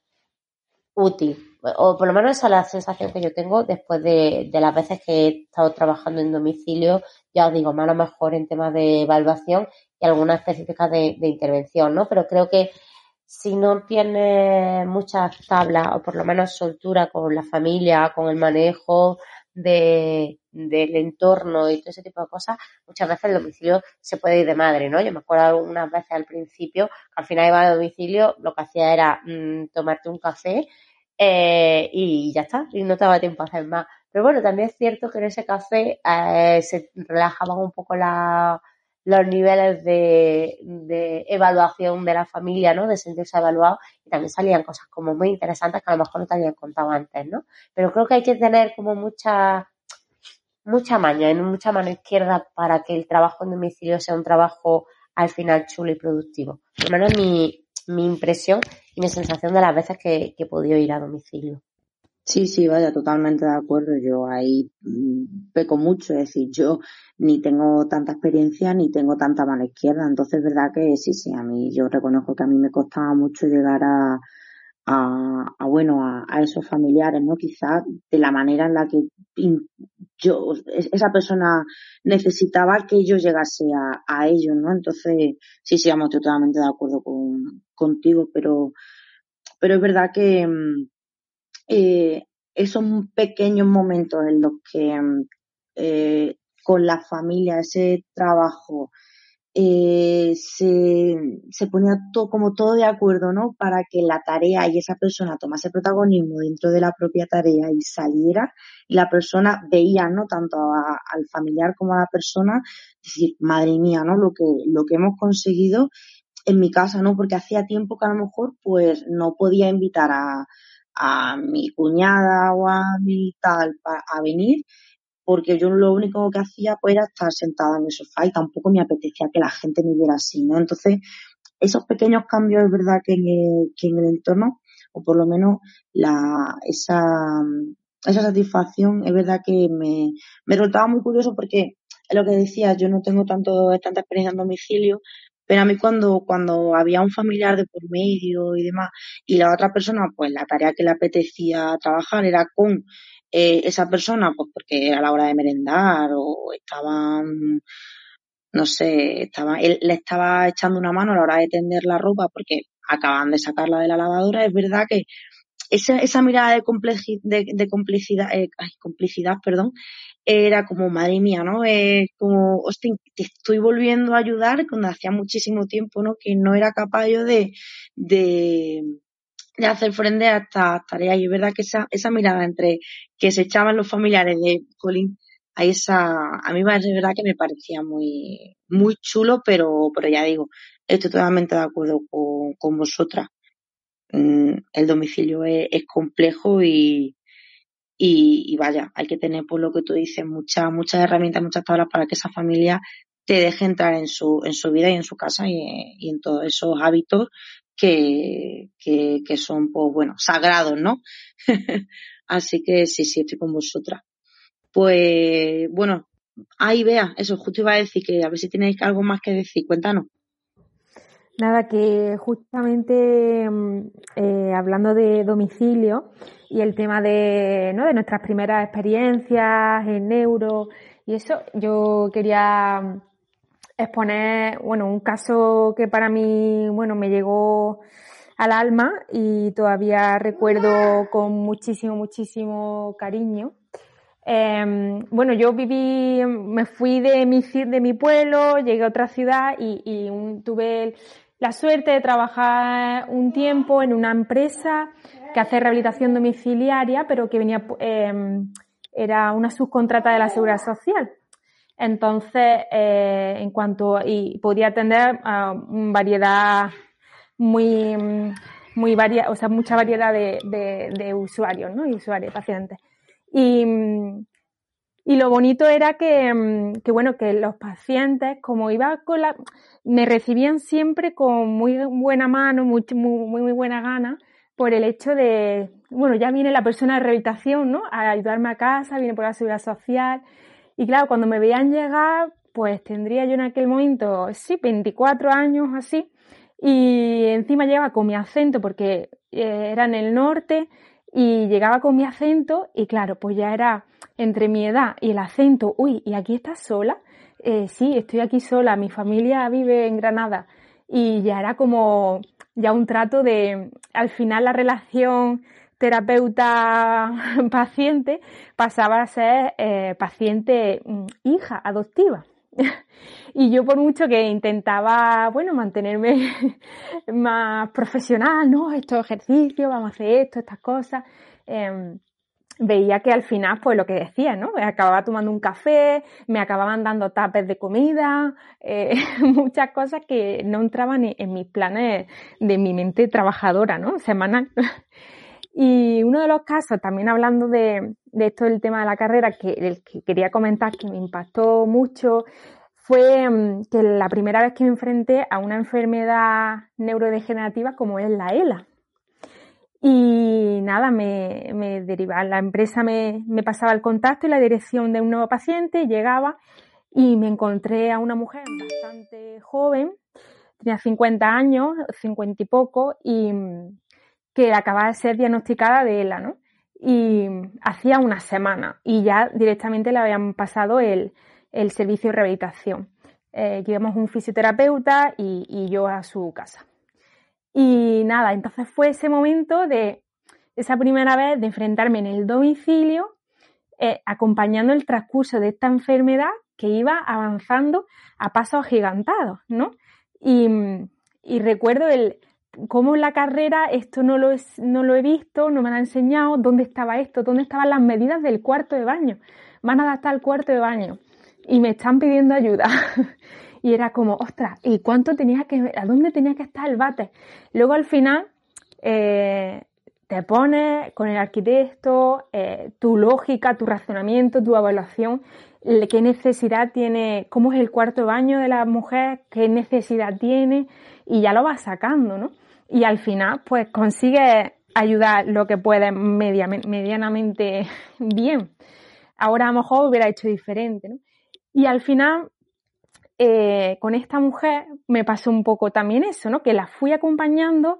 útil o por lo menos esa es la sensación que yo tengo después de, de, las veces que he estado trabajando en domicilio, ya os digo, más o mejor en temas de evaluación y algunas específicas de, de intervención, ¿no? Pero creo que si no tienes muchas tablas o por lo menos soltura con la familia, con el manejo de, del entorno y todo ese tipo de cosas, muchas veces el domicilio se puede ir de madre, ¿no? Yo me acuerdo algunas veces al principio, al final iba a domicilio, lo que hacía era mmm, tomarte un café eh, y ya está, y no te daba tiempo a hacer más. Pero bueno, también es cierto que en ese café eh, se relajaban un poco la, los niveles de, de, evaluación de la familia, ¿no? De sentirse evaluado y también salían cosas como muy interesantes que a lo mejor no te habían contado antes, ¿no? Pero creo que hay que tener como mucha, mucha maña, mucha mano izquierda para que el trabajo en domicilio sea un trabajo al final chulo y productivo. Por lo menos mi, mi impresión y mi sensación de las veces que, que he podido ir a domicilio. Sí, sí, vaya, totalmente de acuerdo. Yo ahí mm, peco mucho, es decir, yo ni tengo tanta experiencia ni tengo tanta mano izquierda. Entonces, es verdad que sí, sí, a mí yo reconozco que a mí me costaba mucho llegar a, a, bueno, a, esos familiares, ¿no? Quizás de la manera en la que yo, esa persona necesitaba que yo llegase a, a ellos, ¿no? Entonces, sí, sí, vamos totalmente de acuerdo con, contigo, pero, pero es verdad que mm, eh, esos pequeños momentos en los que eh, con la familia, ese trabajo, eh, se, se ponía todo, como todo de acuerdo, ¿no? Para que la tarea y esa persona tomase protagonismo dentro de la propia tarea y saliera, y la persona veía, ¿no? Tanto al familiar como a la persona, decir, madre mía, ¿no? Lo que, lo que hemos conseguido en mi casa, ¿no? Porque hacía tiempo que a lo mejor, pues, no podía invitar a, a mi cuñada o a mi tal a venir porque yo lo único que hacía pues era estar sentada en el sofá y tampoco me apetecía que la gente me viera así, ¿no? Entonces, esos pequeños cambios es verdad que en el, en el entorno, o por lo menos la, esa, esa satisfacción, es verdad que me, me resultaba muy curioso porque es lo que decía, yo no tengo tanto, tanta experiencia en domicilio, pero a mí cuando, cuando había un familiar de por medio y demás, y la otra persona, pues la tarea que le apetecía trabajar era con eh, esa persona, pues porque era la hora de merendar o estaban, no sé, estaba, él le estaba echando una mano a la hora de tender la ropa porque acaban de sacarla de la lavadora, es verdad que esa, esa mirada de, de, de complicidad, eh, ay, complicidad, perdón, era como, madre mía, ¿no? Es como, hostia, te estoy volviendo a ayudar cuando hacía muchísimo tiempo, ¿no? Que no era capaz yo de, de, de hacer frente a estas tareas. Y es verdad que esa, esa mirada entre que se echaban los familiares de Colin, a esa, a mí es verdad que me parecía muy, muy chulo, pero, pero ya digo, estoy totalmente de acuerdo con, con vosotras. Mm, el domicilio es, es complejo y, y, y, vaya, hay que tener, por lo que tú dices, muchas, muchas herramientas, muchas tablas para que esa familia te deje entrar en su, en su vida y en su casa y, y en todos esos hábitos que, que, que son, pues bueno, sagrados, ¿no? Así que sí, sí, estoy con vosotras. Pues bueno, ahí vea, eso justo iba a decir que a ver si tenéis algo más que decir, cuéntanos. Nada, que justamente mm, eh, hablando de domicilio y el tema de, ¿no? de nuestras primeras experiencias en neuro y eso, yo quería exponer, bueno, un caso que para mí, bueno, me llegó al alma y todavía recuerdo con muchísimo, muchísimo cariño. Eh, bueno, yo viví, me fui de mi, de mi pueblo, llegué a otra ciudad y, y un, tuve la suerte de trabajar un tiempo en una empresa que hace rehabilitación domiciliaria, pero que venía, eh, era una subcontrata de la Seguridad Social. Entonces, eh, en cuanto, y podía atender a variedad muy, muy varia, o sea, mucha variedad de, de, de usuarios, ¿no? Y usuarios, pacientes. Y, y lo bonito era que, que, bueno, que los pacientes, como iba con la, me recibían siempre con muy buena mano, muy, muy, muy buena gana, por el hecho de, bueno, ya viene la persona de rehabilitación, ¿no? A ayudarme a casa, viene por la seguridad social, y claro, cuando me veían llegar, pues tendría yo en aquel momento, sí, 24 años así, y encima llegaba con mi acento porque eh, era en el norte y llegaba con mi acento y claro, pues ya era entre mi edad y el acento, uy, ¿y aquí estás sola? Eh, sí, estoy aquí sola, mi familia vive en Granada y ya era como ya un trato de, al final la relación terapeuta-paciente pasaba a ser eh, paciente mm, adoptiva. y yo por mucho que intentaba, bueno, mantenerme más profesional, ¿no? Estos ejercicios, vamos a hacer esto, estas cosas, em, veía que al final, pues lo que decía, ¿no? Acababa tomando un café, me acababan dando tapes de comida, eh, muchas cosas que no entraban en mis planes de mi mente trabajadora, ¿no? Semanal. Y uno de los casos, también hablando de, de esto del tema de la carrera, que, el que quería comentar que me impactó mucho, fue mm, que la primera vez que me enfrenté a una enfermedad neurodegenerativa como es la ELA. Y nada, me, me derivaba, la empresa me, me, pasaba el contacto y la dirección de un nuevo paciente, llegaba y me encontré a una mujer bastante joven, tenía 50 años, 50 y poco, y mm, que acababa de ser diagnosticada de ELA, ¿no? Y hacía una semana y ya directamente le habían pasado el, el servicio de rehabilitación. Eh, llevamos un fisioterapeuta y, yo a su casa. Y nada, entonces fue ese momento de esa primera vez de enfrentarme en el domicilio, eh, acompañando el transcurso de esta enfermedad que iba avanzando a pasos agigantados, ¿no? Y, y recuerdo el cómo en la carrera esto no lo, he visto, no me han enseñado, dónde estaba esto, dónde estaban las medidas del cuarto de baño. Van a adaptar el cuarto de baño y me están pidiendo ayuda. y era como, ostras, ¿y cuánto tenía que, a dónde tenía que estar el bate? Luego al final eh, te pones con el arquitecto, eh, tu lógica, tu razonamiento, tu evaluación, qué necesidad tiene, cómo es el cuarto de baño de la mujer, qué necesidad tiene, y ya lo vas sacando, ¿no? Y al final, pues consigues ayudar lo que puedes medianamente bien. Ahora a lo mejor hubiera hecho diferente, ¿no? Y al final, eh, con esta mujer me pasó un poco también eso, ¿no? Que la fui acompañando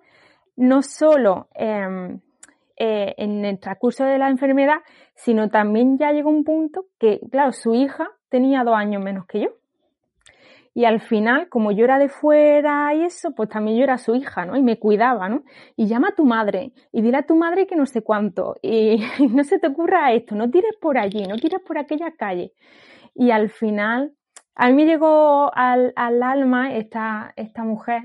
no solo em, eh, en el transcurso de la enfermedad, sino también ya llegó un punto que, claro, su hija tenía dos años menos que yo. Y al final, como yo era de fuera y eso, pues también yo era su hija, ¿no? Y me cuidaba, ¿no? Y llama a tu madre y dile a tu madre que no sé cuánto. Y no se te ocurra esto, no tires por allí, no tires por aquella calle y al final a mí me llegó al, alma esta, esta mujer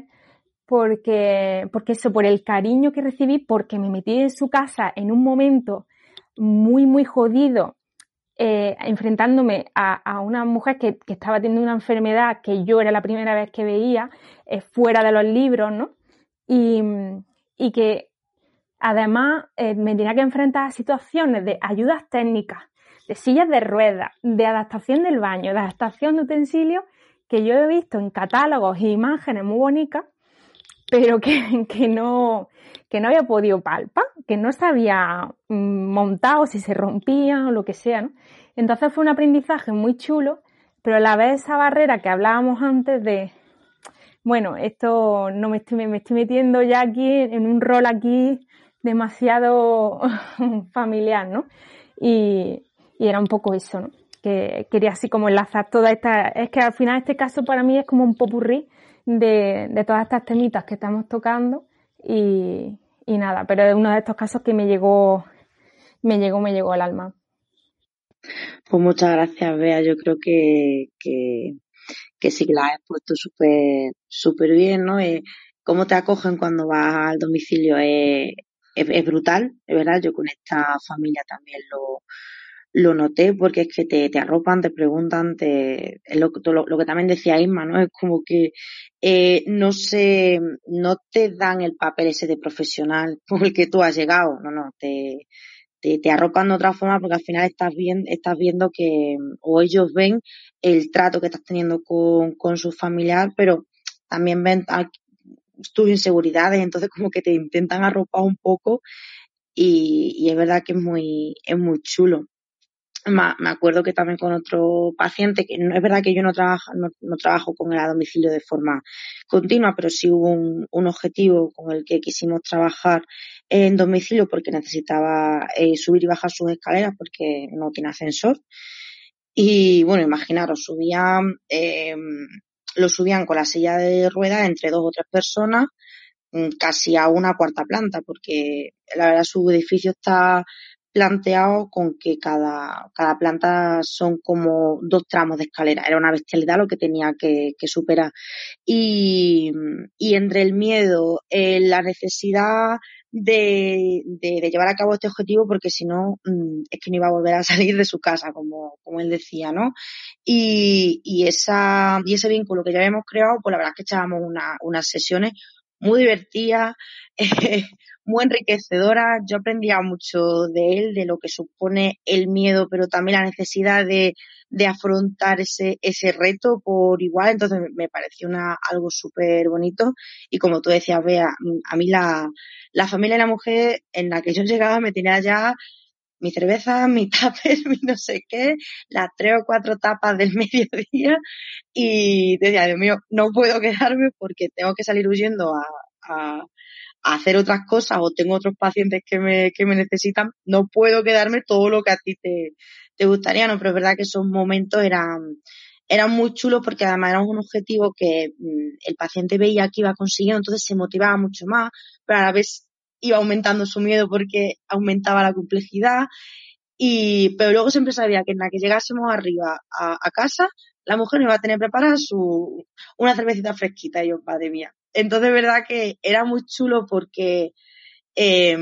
porque, porque eso, por el cariño que recibí, porque me metí en su casa en un momento muy, muy jodido, eh, enfrentándome a, una mujer que, estaba teniendo una enfermedad que yo era la primera vez que veía, eh, fuera de los libros, ¿no? Y, y que además eh, me tenía que enfrentar a situaciones de ayudas técnicas, de sillas de ruedas, de adaptación del baño, de adaptación de utensilios que yo he visto en catálogos e imágenes muy bonitas, pero que, no, que no había podido palpar, que no se había mm, montado, si se rompía o lo que sea. ¿no? Entonces fue un aprendizaje muy chulo, pero a la vez esa barrera que hablábamos antes de, bueno, esto no me estoy, me estoy metiendo ya aquí en un rol aquí demasiado familiar, ¿no? Y, y era un poco eso, ¿no? Que quería así como enlazar toda esta, es que al final este caso para mí es como un popurrí de, de todas estas temitas que estamos tocando y, y nada, pero es uno de estos casos que me llegó, me llegó, me llegó al alma. Pues muchas gracias, Bea. Yo creo que, que, sí que la has puesto súper, súper bien, ¿no? Eh, cómo te acogen cuando vas al domicilio es, es, es, brutal, es verdad. Yo con esta familia también lo, lo noté porque es que te, te arropan, te preguntan, te, lo, lo, lo, que también decía Isma, ¿no? Es como que eh, no se, no te dan el papel ese de profesional por el que tú has llegado, no, no, te, te, te arropan de otra forma porque al final estás viendo, estás viendo que, o ellos ven el trato que estás teniendo con, con su familiar, pero también ven tus inseguridades, entonces como que te intentan arropar un poco y, y es verdad que es muy, es muy chulo me acuerdo que también con otro paciente, que no es verdad que yo no trabajo, no, trabajo con él a domicilio de forma continua, pero sí hubo un, objetivo con el que quisimos trabajar en domicilio porque necesitaba eh, subir y bajar sus escaleras porque no tiene ascensor. Y bueno, imaginaros, subían, eh, lo subían con la silla de ruedas entre dos o tres personas mm, casi a una cuarta planta porque la verdad su edificio está planteado con que cada, cada planta son como dos tramos de escalera. Era una bestialidad lo que tenía que, superar. Y, y, entre el miedo, eh, la necesidad de, de, de, llevar a cabo este objetivo, porque si no, mm, es que no iba a volver a salir de su casa, como, como él decía, ¿no? Y, y, esa, y ese vínculo que ya habíamos creado, pues la verdad es que echábamos una, unas sesiones muy divertida, muy enriquecedora. Yo aprendía mucho de él, de lo que supone el miedo, pero también la necesidad de, de afrontar ese, ese reto por igual. Entonces me pareció una, algo súper bonito. Y como tú decías, vea, a mí la, la familia y la mujer en la que yo llegaba me tenía ya mi cerveza, mi tupper, mi no sé qué, las tres o cuatro tapas del mediodía y decía, Dios mío, no puedo quedarme porque tengo que salir huyendo a, a, hacer otras cosas o tengo otros pacientes que me, que me necesitan, no puedo quedarme todo lo que a ti te, te gustaría, ¿no? Pero es verdad que esos momentos eran, eran muy chulos porque además era un objetivo que mm, el paciente veía que iba consiguiendo, entonces se motivaba mucho más, pero a la vez iba aumentando su miedo porque aumentaba la complejidad. Y, pero luego siempre sabía que en la que llegásemos arriba a, casa, la mujer iba a tener preparada su, una cervecita fresquita y yo, padre mía. Entonces, verdad que era muy chulo porque, eh,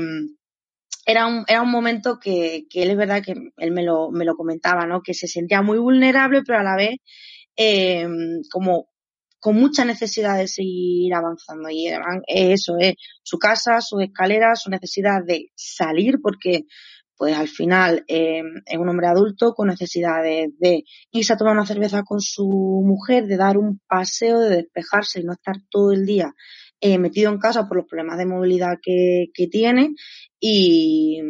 era un, era un momento que, que él es verdad que él me lo, me lo comentaba, ¿no? Que se sentía muy vulnerable, pero a la vez, eh, como con mucha necesidad de seguir avanzando. Y eso es su casa, sus escaleras, su necesidad de salir, porque pues al final eh, es un hombre adulto con necesidades de irse a tomar una cerveza con su mujer, de dar un paseo, de despejarse y no estar todo el día eh, metido en casa por los problemas de movilidad que, que tiene y,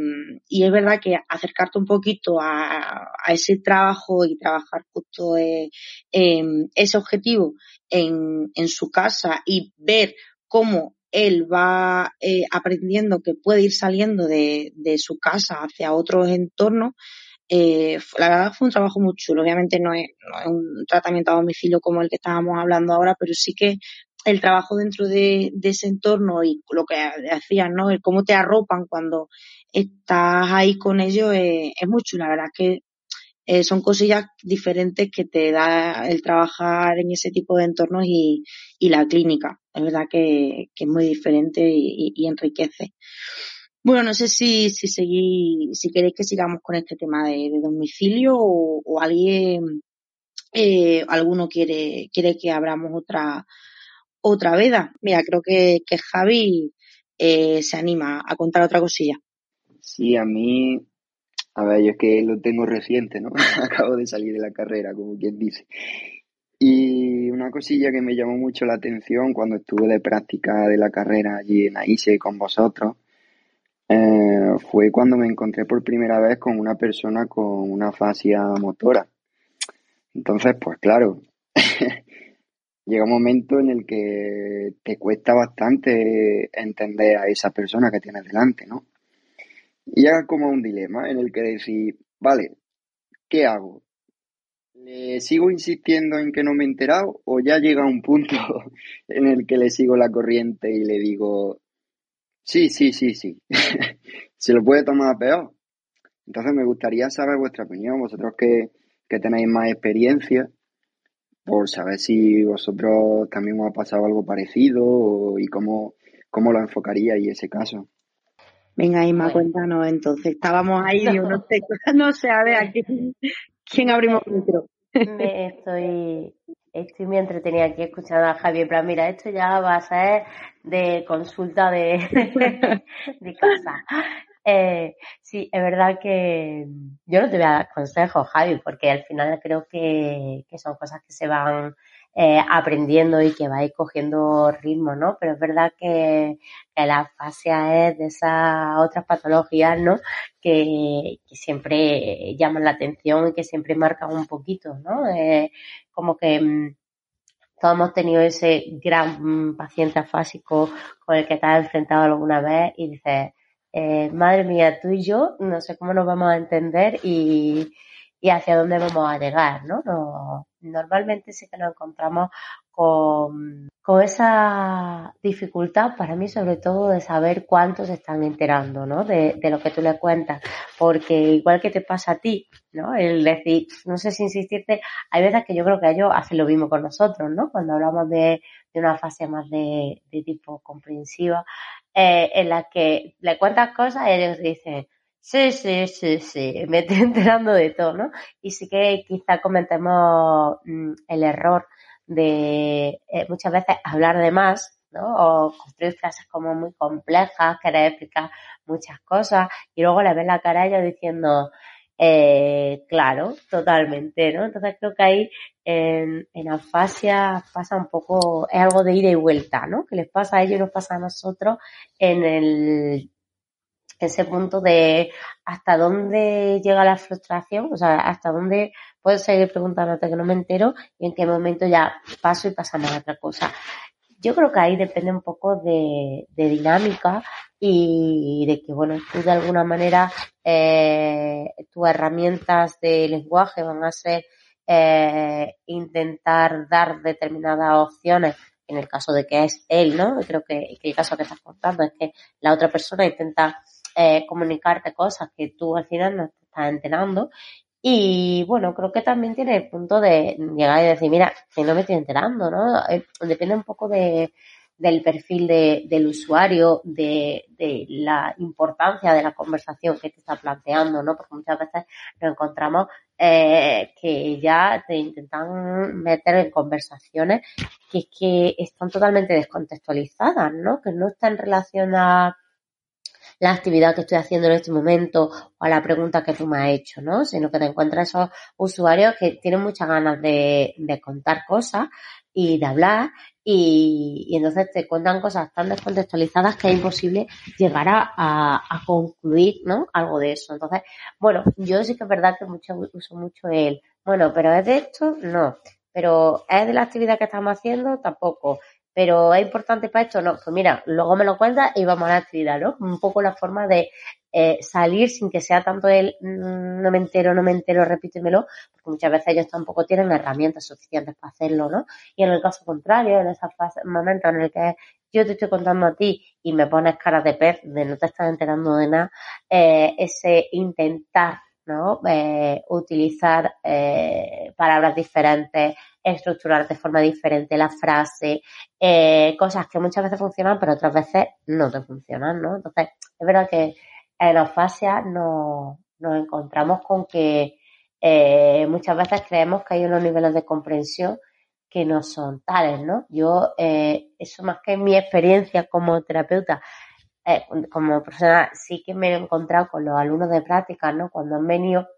y, es verdad que acercarte un poquito a, a ese trabajo y trabajar justo eh, ese objetivo en, en su casa y ver cómo él va eh, aprendiendo que puede ir saliendo de, de su casa hacia otros entornos, eh, la verdad fue un trabajo muy chulo. Obviamente no es, no es un tratamiento a domicilio como el que estábamos hablando ahora, pero sí que el trabajo dentro de, ese entorno y lo que hacían, ¿no? El cómo te arropan cuando estás ahí con ellos es, es muy. La verdad que eh, son cosillas diferentes que te da el trabajar en ese tipo de entornos y, la clínica. Es verdad que, es muy diferente y, enriquece. Bueno, no sé si, si seguí, si queréis que sigamos con este tema de, domicilio o, o alguien, eh, alguno quiere, quiere que abramos otra, otra veda. Mira, creo que, que Javi eh, se anima a contar otra cosilla. Sí, a mí a ver, yo es que lo tengo reciente, ¿no? Acabo de salir de la carrera, como quien dice. Y una cosilla que me llamó mucho la atención cuando estuve de práctica de la carrera allí en AISE con vosotros, eh, fue cuando me encontré por primera vez con una persona con una fascia motora. Entonces, pues claro, llega un momento en el que te cuesta bastante entender a esa persona que tienes delante, ¿no? Y llega como un dilema en el que decir, vale, ¿qué hago? ¿Le sigo insistiendo en que no me he enterado o ya llega un punto en el que le sigo la corriente y le digo, sí, sí, sí, sí, se lo puede tomar peor? Entonces me gustaría saber vuestra opinión, vosotros que, que tenéis más experiencia, por saber si vosotros también os ha pasado algo parecido y cómo, cómo lo enfocaríais ese caso. Venga, Isma, bueno. cuéntanos entonces. Estábamos ahí, digo, no sé, no sé, a ver, ¿a quién, quién abrimos el micro? Me estoy, estoy muy entretenida aquí escuchando a Javier, pero mira, esto ya va a ser de consulta de, de casa. Eh, sí, es verdad que yo no te voy a dar consejos, Javi, porque al final creo que, son cosas que se van eh, aprendiendo y que vais cogiendo ritmo, ¿no? Pero es verdad que, la fascia es de esas otras patologías, ¿no? Que, siempre llaman la atención y que siempre marcan un poquito, ¿no? Eh, como que mmm, todos hemos tenido ese gran paciente afásico con el que te has enfrentado alguna vez y dices, eh, madre mía, tú y yo no sé cómo nos vamos a entender y, y hacia dónde vamos a llegar, ¿no? no normalmente sí que nos encontramos con, con, esa dificultad, para mí sobre todo, de saber cuántos están enterando, ¿no? De, de, lo que tú le cuentas. Porque igual que te pasa a ti, ¿no? El decir, no sé si insistirte, hay veces que yo creo que ellos hacen lo mismo con nosotros, ¿no? Cuando hablamos de, de una fase más de, de tipo comprensiva, eh, en la que le cuentas cosas y ellos dicen, Sí, sí, sí, sí, me estoy enterando de todo, ¿no? Y sí que quizá cometemos mmm, el error de eh, muchas veces hablar de más ¿no? O construir frases como muy complejas, querer explicar muchas cosas y luego le ves la cara a ellos diciendo, eh, claro, totalmente, ¿no? Entonces creo que ahí en, en afasia pasa un poco, es algo de ida y vuelta, ¿no? Que les pasa a ellos y nos pasa a nosotros en el ese punto de hasta dónde llega la frustración, o sea, hasta dónde puedo seguir preguntándote que no me entero y en qué momento ya paso y pasamos a otra cosa. Yo creo que ahí depende un poco de, de dinámica y de que, bueno, tú de alguna manera, eh, tus herramientas de lenguaje van a ser eh, intentar dar determinadas opciones en el caso de que es él, ¿no? Creo que, que el caso que estás contando es que la otra persona intenta eh, comunicarte cosas que tú al final no te estás enterando y bueno, creo que también tiene el punto de llegar y decir, mira, que no me estoy enterando, ¿no? Eh, depende un poco de, del perfil de, del usuario, de, de, la importancia de la conversación que te está planteando, ¿no? Porque muchas veces nos encontramos eh, que ya te intentan meter en conversaciones que, que están totalmente descontextualizadas, ¿no? Que no están relacionadas la actividad que estoy haciendo en este momento o a la pregunta que tú me has hecho, ¿no? Sino que te encuentras esos usuarios que tienen muchas ganas de, contar cosas y de hablar y, y, entonces te cuentan cosas tan descontextualizadas que es imposible llegar a, a, a, concluir, ¿no? Algo de eso. Entonces, bueno, yo sí que es verdad que mucho, uso mucho el, bueno, pero es de esto, no. Pero es de la actividad que estamos haciendo, tampoco pero es importante para esto, no, pues mira, luego me lo cuentas y vamos a la actividad, ¿no? Un poco la forma de eh, salir sin que sea tanto el mm, no me entero, no me entero, repítemelo, porque muchas veces ellos tampoco tienen herramientas suficientes para hacerlo, ¿no? Y en el caso contrario, en ese momento en el que yo te estoy contando a ti y me pones cara de pez, de no te estás enterando de nada, eh, ese intentar ¿no? Eh, utilizar eh, palabras diferentes, estructurar de forma diferente la frase, eh, cosas que muchas veces funcionan, pero otras veces no te funcionan, ¿no? Entonces, es verdad que en afasia no, nos encontramos con que muchas veces creemos que hay unos niveles de comprensión que no son tales, ¿no? Yo, eso más que mi experiencia como terapeuta, eh, como profesora sí que me he encontrado con los alumnos de práctica, ¿no? Cuando han venido,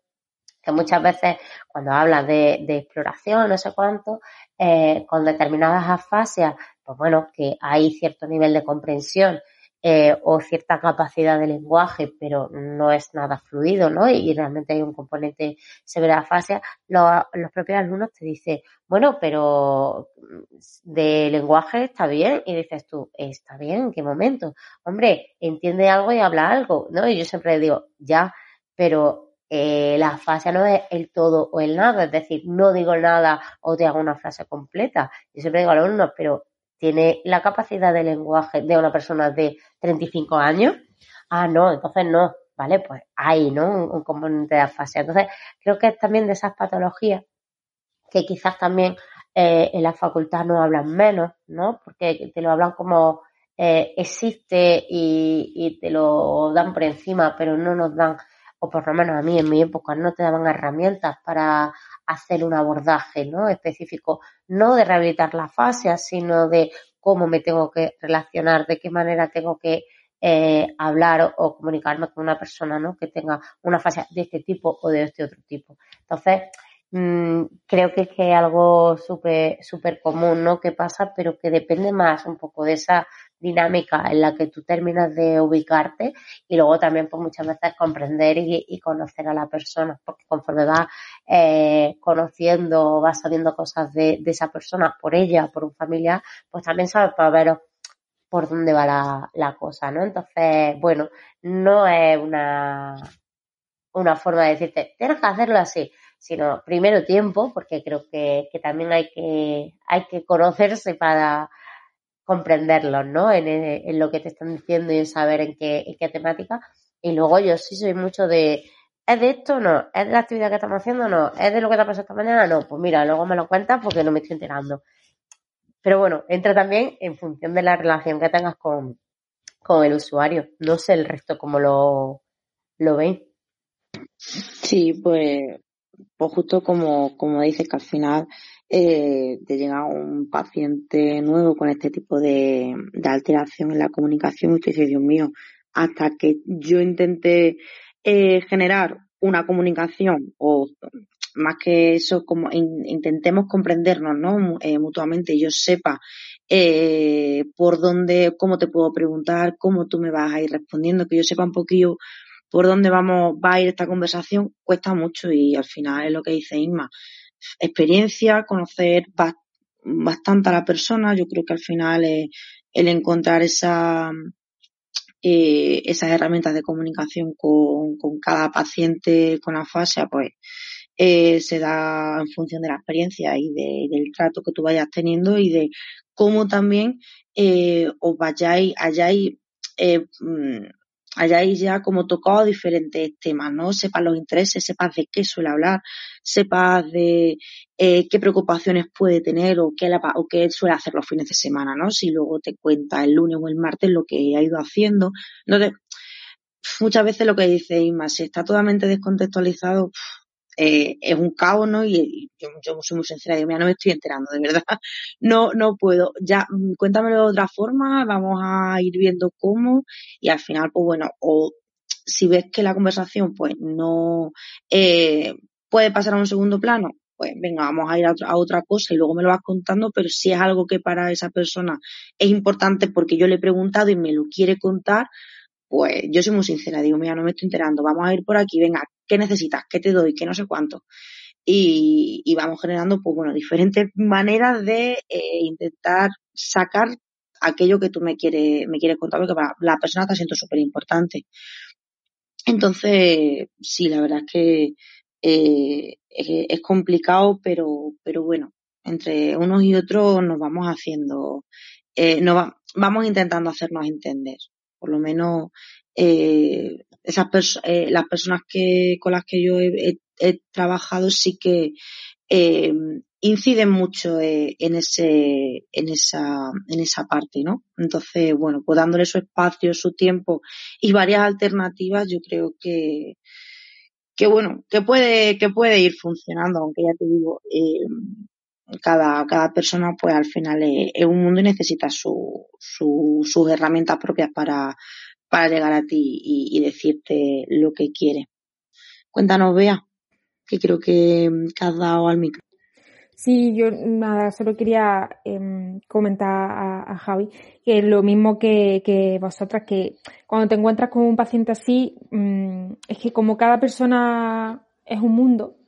que muchas veces cuando hablas de, de exploración, no sé cuánto, eh, con determinadas afasias, pues bueno, que hay cierto nivel de comprensión eh, o cierta capacidad de lenguaje, pero no es nada fluido, ¿no? Y, realmente hay un componente severa afasia, los, los propios alumnos te dicen, bueno, pero mm, de lenguaje está bien, y dices tú, ¿está bien? ¿En qué momento? Hombre, entiende algo y habla algo, ¿no? Y yo siempre digo, ya, pero eh, la afasia no es el todo o el nada, es decir, no digo nada o te hago una frase completa. Yo siempre digo a los alumnos, pero tiene la capacidad de lenguaje de una persona de 35 años. Ah, no, entonces no, ¿vale? Pues hay, ¿no? Un, un componente de afasia. Entonces, creo que es también de esas patologías que quizás también eh, en la facultad no hablan menos, ¿no? Porque te lo hablan como eh, existe y, y te lo dan por encima, pero no nos dan, o por lo menos a mí en mi época, no te daban herramientas para hacer un abordaje ¿no? específico, no de rehabilitar la fascia, sino de cómo me tengo que relacionar, de qué manera tengo que eh, hablar o, comunicarme con una persona ¿no? que tenga una fascia de este tipo o de este otro tipo. Entonces, mmm, creo que es que algo súper super común ¿no? que pasa, pero que depende más un poco de esa dinámica en la que tú terminas de ubicarte y luego también pues muchas veces comprender y, conocer a la persona porque conforme vas eh, conociendo vas sabiendo cosas de, esa persona por ella por un familiar pues también sabes para ver por dónde va la, cosa no entonces bueno no es una una forma de decirte tienes que hacerlo así sino primero tiempo porque creo que también hay que hay que conocerse para comprenderlos, ¿no? En, en, lo que te están diciendo y saber en qué, en qué temática. Y luego yo sí soy mucho de, ¿es de esto? No. ¿Es de la actividad que estamos haciendo? No. ¿Es de lo que te ha pasado esta mañana? No. Pues mira, luego me lo cuentas porque no me estoy enterando. Pero bueno, entra también en función de la relación que tengas con, con el usuario. No sé el resto cómo lo, lo veis. Sí, pues, pues justo como, como dices que al final eh, de llegar un paciente nuevo con este tipo de, alteración en la comunicación y tú dices, Dios mío, hasta que yo intente eh, generar una comunicación o más que eso, como intentemos comprendernos, ¿no? Eh, mutuamente, yo sepa eh, por dónde, cómo te puedo preguntar, cómo tú me vas a ir respondiendo, que yo sepa un poquillo por dónde vamos, va a ir esta conversación, cuesta mucho y al final es lo que dice Inma. Experiencia, conocer bastante a la persona, yo creo que al final es el encontrar esa, eh, esas herramientas de comunicación con, con cada paciente con afasia, pues eh, se da en función de la experiencia y de, del trato que tú vayas teniendo y de cómo también eh, os vayáis, hayáis, eh, mm, hayáis ya como tocado diferentes temas, ¿no? Sepas los intereses, sepas de qué suele hablar, sepas de eh, qué preocupaciones puede tener o qué, o qué suele hacer los fines de semana, ¿no? Si luego te cuenta el lunes o el martes lo que ha ido haciendo. No muchas veces lo que dice Inma, si está totalmente descontextualizado, eh, es un caos, ¿no? Y, yo, soy muy sincera, yo no me estoy enterando, de verdad. No, no puedo. Ya, mm, cuéntamelo de otra forma, vamos a ir viendo cómo y al final, pues bueno, o si ves que la conversación, pues no eh, puede pasar a un segundo plano, pues venga, vamos a ir a a otra, cosa y luego me lo vas contando, pero si es algo que para esa persona es importante porque yo le he preguntado y me lo quiere contar, pues yo soy muy sincera, digo, mira, no me estoy enterando, vamos a ir por aquí, venga, ¿qué necesitas? ¿Qué te doy? ¿Qué no sé cuánto? Y, vamos generando, pues bueno, diferentes maneras de eh, intentar sacar aquello que tú me quieres, me quieres contar, porque para la persona está siendo súper importante. Entonces, sí, la verdad es que eh, es, complicado, pero, pero bueno, entre unos y otros nos vamos haciendo, eh, nos vamos intentando hacernos entender por lo menos eh, esas eh, las personas que con las que yo he, trabajado sí que eh, inciden mucho eh, en ese en esa en esa parte no entonces bueno pues dándole su espacio su tiempo y varias alternativas yo creo que que bueno que puede que puede ir funcionando aunque ya te digo eh, cada, cada persona pues al final es, un mundo y necesita su, sus herramientas propias para, para llegar a ti y, decirte lo que quiere. Cuéntanos, Bea, que creo que, has dado al micro. Sí, yo nada, solo quería em, comentar a, Javi que lo mismo que, que, vosotras, que cuando te encuentras con un paciente así, mm, es que como cada persona es un mundo,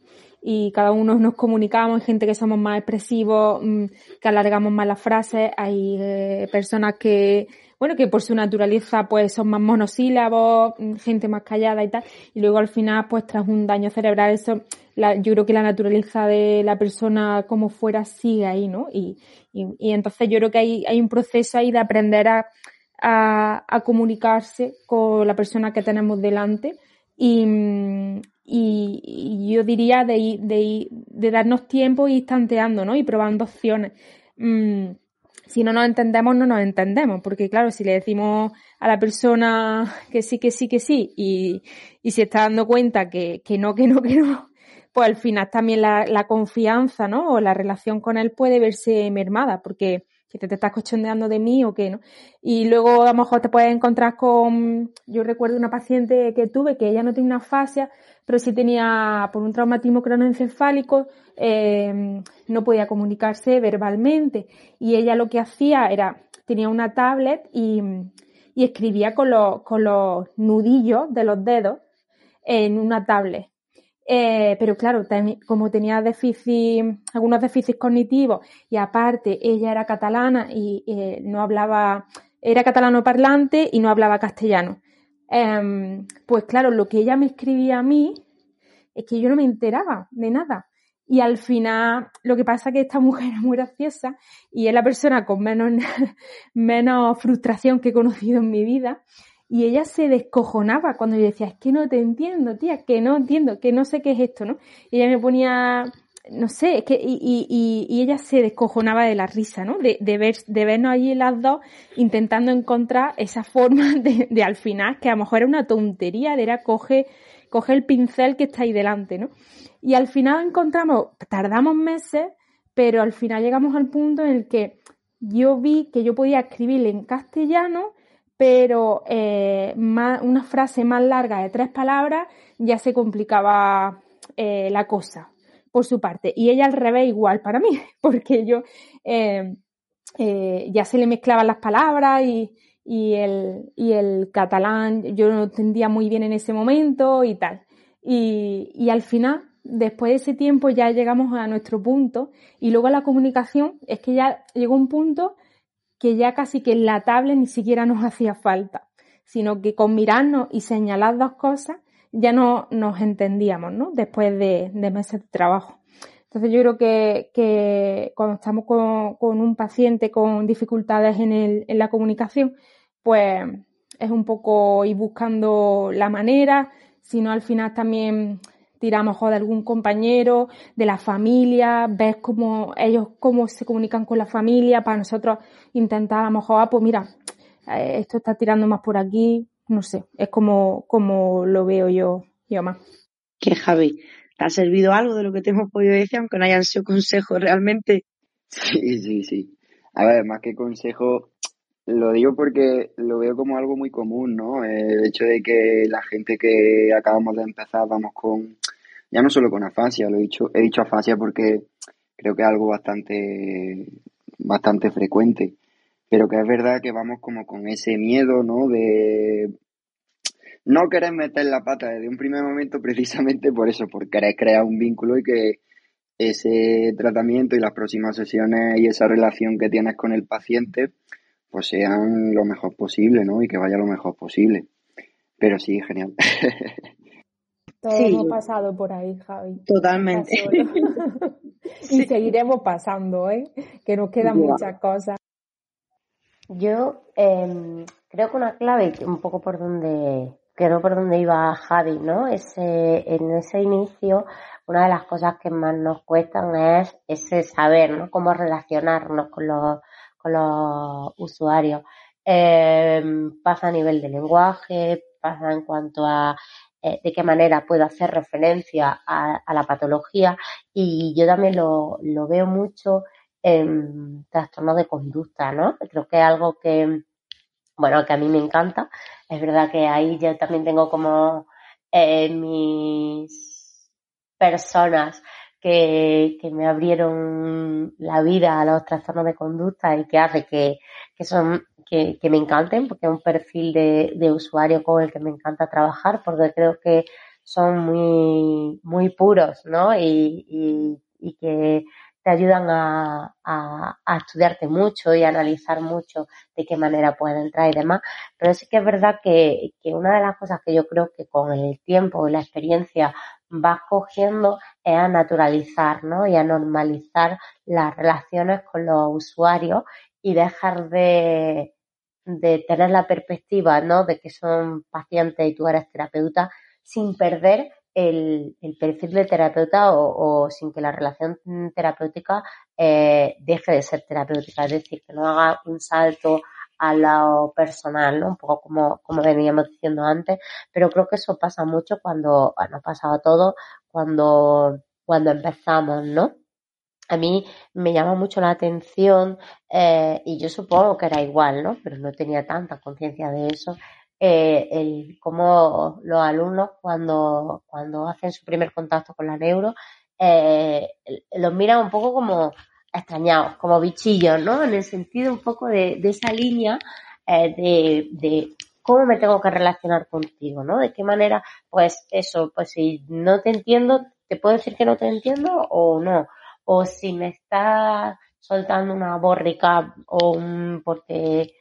y cada uno nos comunicamos, hay gente que somos más expresivos, mm, que alargamos más las frases, hay eh, personas que, bueno, que por su naturaleza pues son más monosílabos, mm, gente más callada y tal, y luego al final pues tras un daño cerebral eso, yo creo que la naturaleza de la persona como fuera sigue ahí, ¿no? Y, y, entonces yo creo que hay, hay un proceso ahí de aprender a, a, a comunicarse con la persona que tenemos delante y, mm, y, yo diría de, de, de darnos tiempo y ir tanteando, ¿no? Y probando opciones. Mm, si no nos entendemos, no nos entendemos, porque claro, si le decimos a la persona que sí, que sí, que sí, y, y se está dando cuenta que, que no, que no, que no, pues al final también la, la confianza, ¿no? O la relación con él puede verse mermada, porque que te, estás cochondeando de mí o qué, ¿no? Y luego a lo mejor te puedes encontrar con, yo recuerdo una paciente que tuve que ella no tenía una fascia, pero sí tenía por un traumatismo cronoencefálico, eh, no podía comunicarse verbalmente y ella lo que hacía era, tenía una tablet y, y escribía con los, con los nudillos de los dedos en una tablet. Eh, pero claro, como tenía déficit, algunos déficits cognitivos y aparte ella era catalana y eh, no hablaba, era catalano parlante y no hablaba castellano. Em, pues claro, lo que ella me escribía a mí es que yo no me enteraba de nada. Y al final, lo que pasa es que esta mujer es muy graciosa y es la persona con menos, menos frustración que he conocido en mi vida. Y ella se descojonaba cuando yo decía, es que no te entiendo, tía, que no entiendo, que no sé qué es esto, ¿no? Y ella me ponía, no sé, es que, y, y, y ella se descojonaba de la risa, ¿no? De, de, ver, de vernos allí las dos intentando encontrar esa forma de, de al final, que a lo mejor era una tontería, era coge, coge el pincel que está ahí delante, ¿no? Y al final encontramos, tardamos meses, pero al final llegamos al punto en el que yo vi que yo podía escribir en castellano, pero eh, una frase más larga de tres palabras ya se complicaba eh, la cosa por su parte. Y ella al revés igual para mí, porque yo eh, ya se le mezclaban las palabras y, y, el, y el catalán yo no entendía muy bien en ese momento y tal. Y, y al final después de ese tiempo ya llegamos a nuestro punto y luego la comunicación es que ya llegó un punto que ya casi que en la tablet ni siquiera nos hacía falta, sino que con mirarnos y señalar dos cosas ya no nos entendíamos, ¿no? Después de, meses de trabajo. Entonces yo creo que, cuando estamos con, un paciente con dificultades en, el, en la comunicación, pues es un poco ir buscando la manera, sino al final también tiramos de algún compañero, de la familia, ves cómo ellos cómo se comunican con la familia, para nosotros intentar a lo mejor, ah, pues mira, eh, esto está tirando más por aquí, no sé, es como, como lo veo yo, yo más. Que Javi, ¿te ha servido algo de lo que te hemos podido decir, aunque no hayan sido consejos realmente? Sí, sí, sí. A ver, más que consejo, lo digo porque lo veo como algo muy común, ¿no? El hecho de que la gente que acabamos de empezar vamos con ya no solo con afasia, lo he dicho, he dicho afasia porque creo que es algo bastante, bastante frecuente, pero que es verdad que vamos como con ese miedo, ¿no? De no querer meter la pata desde un primer momento precisamente por eso, por querer crear un vínculo y que ese tratamiento y las próximas sesiones y esa relación que tienes con el paciente pues sean lo mejor posible, ¿no? Y que vaya lo mejor posible. Pero sí, genial. Todos hemos pasado por ahí, Javi. Totalmente. y seguiremos pasando, ¿eh? Que nos quedan muchas cosas. Yo em, creo que una clave, un poco por donde, creo por donde iba Javi, ¿no? Ese, en ese inicio, una de las cosas que más nos cuestan es ese saber, ¿no? Cómo relacionarnos con los, con los usuarios. Em, pasa a nivel de lenguaje, pasa en cuanto a eh, de qué manera puedo hacer referencia a, la patología y yo también lo, lo, veo mucho en trastornos de conducta, ¿no? Creo que es algo que, bueno, que a mí me encanta. Es verdad que ahí yo también tengo como eh, mis personas que, que, me abrieron la vida a los trastornos de conducta y que hace que, que son que, me encanten, porque es un perfil de, de, usuario con el que me encanta trabajar, porque creo que son muy, muy puros, ¿no? Y, y que te ayudan a, a, a, estudiarte mucho y a analizar mucho de qué manera pueden entrar y demás. Pero sí que es verdad que, que una de las cosas que yo creo que con el tiempo y la experiencia vas cogiendo es a naturalizar, ¿no? Y a normalizar las relaciones con los usuarios y dejar de, de tener la perspectiva, ¿no? De que son pacientes y tú eres terapeuta, sin perder el, el perfil de terapeuta o, sin que la relación terapéutica eh, deje de ser terapéutica, es decir, que no haga un salto a lo personal, ¿no? Un poco como, como veníamos diciendo antes, pero creo que eso pasa mucho cuando, bueno, ha pasado todo cuando, cuando empezamos, ¿no? a mí me llama mucho la atención eh, y yo supongo que era igual, ¿no? Pero no tenía tanta conciencia de eso. Eh, el cómo los alumnos cuando, cuando hacen su primer contacto con la neuro eh, los miran un poco como extrañados, como bichillos, ¿no? En el sentido un poco de, de esa línea eh, de, de cómo me tengo que relacionar contigo, ¿no? De qué manera, pues eso, pues si no te entiendo, ¿te puedo decir que no te entiendo o no? o si me está soltando una borrica o un, porque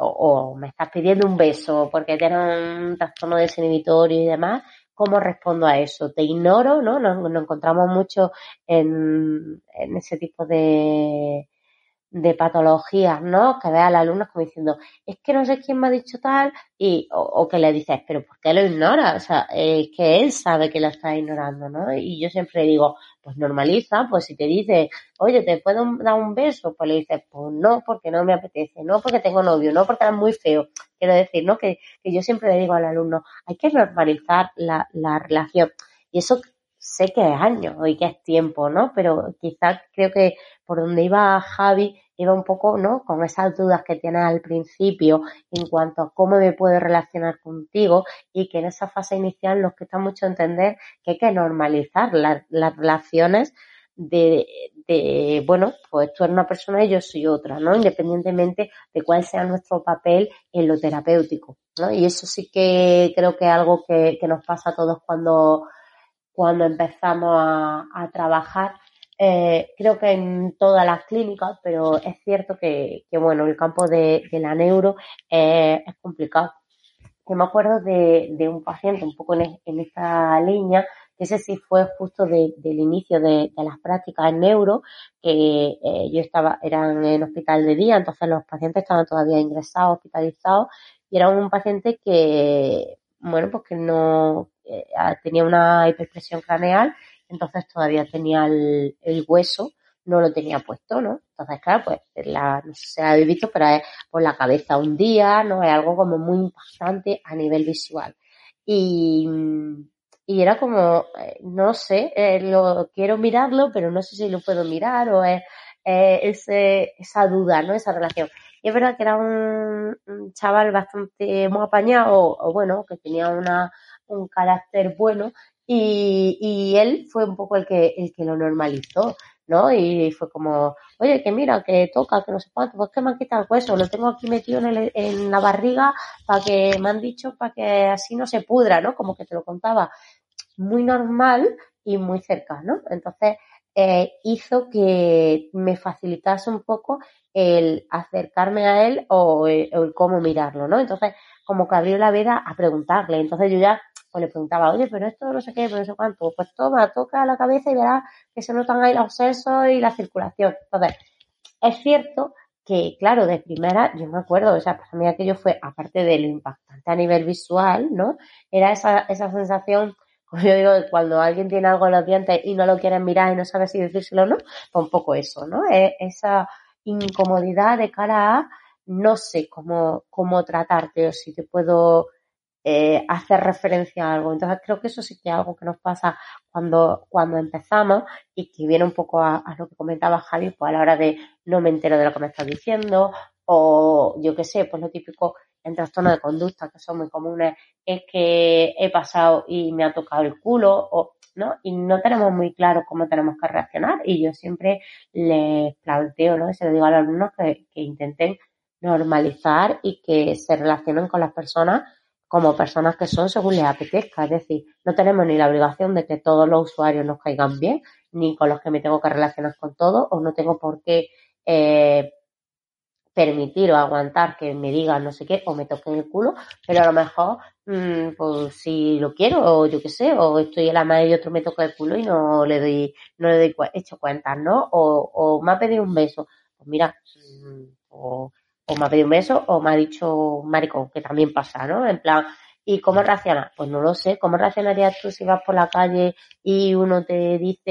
o, me estás pidiendo un beso porque tienes un trastorno desinhibitorio y demás, ¿cómo respondo a eso? ¿Te ignoro? ¿No? Nos, nos encontramos mucho en, en ese tipo de, de patologías, ¿no? Que ve al alumno como diciendo, es que no sé quién me ha dicho tal, y, o, que le dices, pero ¿por qué lo ignora? O sea, es que él sabe que lo está ignorando, ¿no? Y yo siempre digo, pues normaliza, pues si te dice, oye, ¿te puedo dar un beso? Pues le dices, pues no, porque no me apetece, no porque tengo novio, no porque es muy feo. Quiero decir, ¿no? Que, que yo siempre le digo al alumno, hay que normalizar la, la relación. Y eso sé que es años y que es tiempo, ¿no? Pero quizás creo que por donde iba Javi iba un poco, ¿no? Con esas dudas que tienes al principio en cuanto a cómo me puedo relacionar contigo y que en esa fase inicial nos cuesta mucho entender que hay que normalizar las, relaciones de, de, bueno, pues tú eres una persona y yo soy otra, ¿no? Independientemente de cuál sea nuestro papel en lo terapéutico, ¿no? Y eso sí que creo que es algo que, que nos pasa a todos cuando, cuando empezamos a, trabajar eh, creo que en todas las clínicas, pero es cierto que, bueno, el campo de, la neuro es complicado. Yo me acuerdo de, un paciente un poco en, en, esta línea, que ese sí fue justo de, del inicio de, de, las prácticas en neuro, que eh, yo estaba, eran en hospital de día, entonces los pacientes estaban todavía ingresados, hospitalizados, y era un paciente que, bueno, pues que no eh, tenía una hiperpresión craneal entonces todavía tenía el, hueso, no lo tenía puesto, ¿no? Entonces, claro, pues la, no sé si habéis visto, pero es por la cabeza un día, ¿no? Es algo como muy impactante a nivel visual. Y, y era como, eh, no sé, eh, lo quiero mirarlo, pero no sé si lo puedo mirar o es, ese, esa duda, ¿no? Esa relación. Es verdad que era un, chaval bastante muy apañado, o, bueno, que tenía una, un carácter bueno, y, y él fue un poco el que, el que lo normalizó, ¿no? Y fue como, oye, que mira, que toca, que no sé cuánto, pues que me han quitado el hueso, lo tengo aquí metido en la barriga para que me han dicho para que así no se pudra, ¿no? Como que te lo contaba muy normal y muy cercano. Entonces, eh, hizo que me facilitase un poco el acercarme a él o el, o el, cómo mirarlo, ¿no? Entonces, como que abrió la veda a preguntarle. Entonces yo ya pues le preguntaba, oye, pero esto no sé qué, pero no sé cuánto, pues toma, toca la cabeza y verás que se notan ahí los sesos y la circulación. Entonces, es cierto que, claro, de primera, yo me acuerdo, o sea, para mí aquello fue, aparte de lo impactante a nivel visual, ¿no? Era esa, esa sensación, como yo digo, cuando alguien tiene algo en los dientes y no lo quiere mirar y no sabe si decírselo o no, pues un poco eso, ¿no? Es esa incomodidad de cara a no sé cómo, cómo tratarte o si te puedo eh, hacer referencia a algo. Entonces creo que eso sí que es algo que nos pasa cuando, cuando empezamos y que viene un poco a, lo que comentaba Javi, pues a la hora de no me entero de lo que me estás diciendo o yo qué sé, pues lo típico en trastornos de conducta que son muy comunes es que he pasado y me ha tocado el culo o ¿no? Y no tenemos muy claro cómo tenemos que reaccionar y yo siempre les planteo, ¿no? Se lo digo a los alumnos que, que intenten normalizar y que se relacionen con las personas como personas que son según les apetezca. Es decir, no tenemos ni la obligación de que todos los usuarios nos caigan bien, ni con los que me tengo que relacionar con todos, o no tengo por qué eh, permitir o aguantar que me digan no sé qué, o me toquen el culo, pero a lo mejor, mmm, pues si lo quiero, o yo qué sé, o estoy en la madre y otro me toca el culo y no le doy, no le doy hecho cuentas, ¿no? O, o me ha pedido un beso. Pues mira, mmm, o o me ha pedido un beso o me ha dicho maricón, que también pasa, ¿no? En plan, ¿y cómo reacciona? Pues no lo sé. ¿Cómo reaccionarías tú si vas por la calle y uno te dice,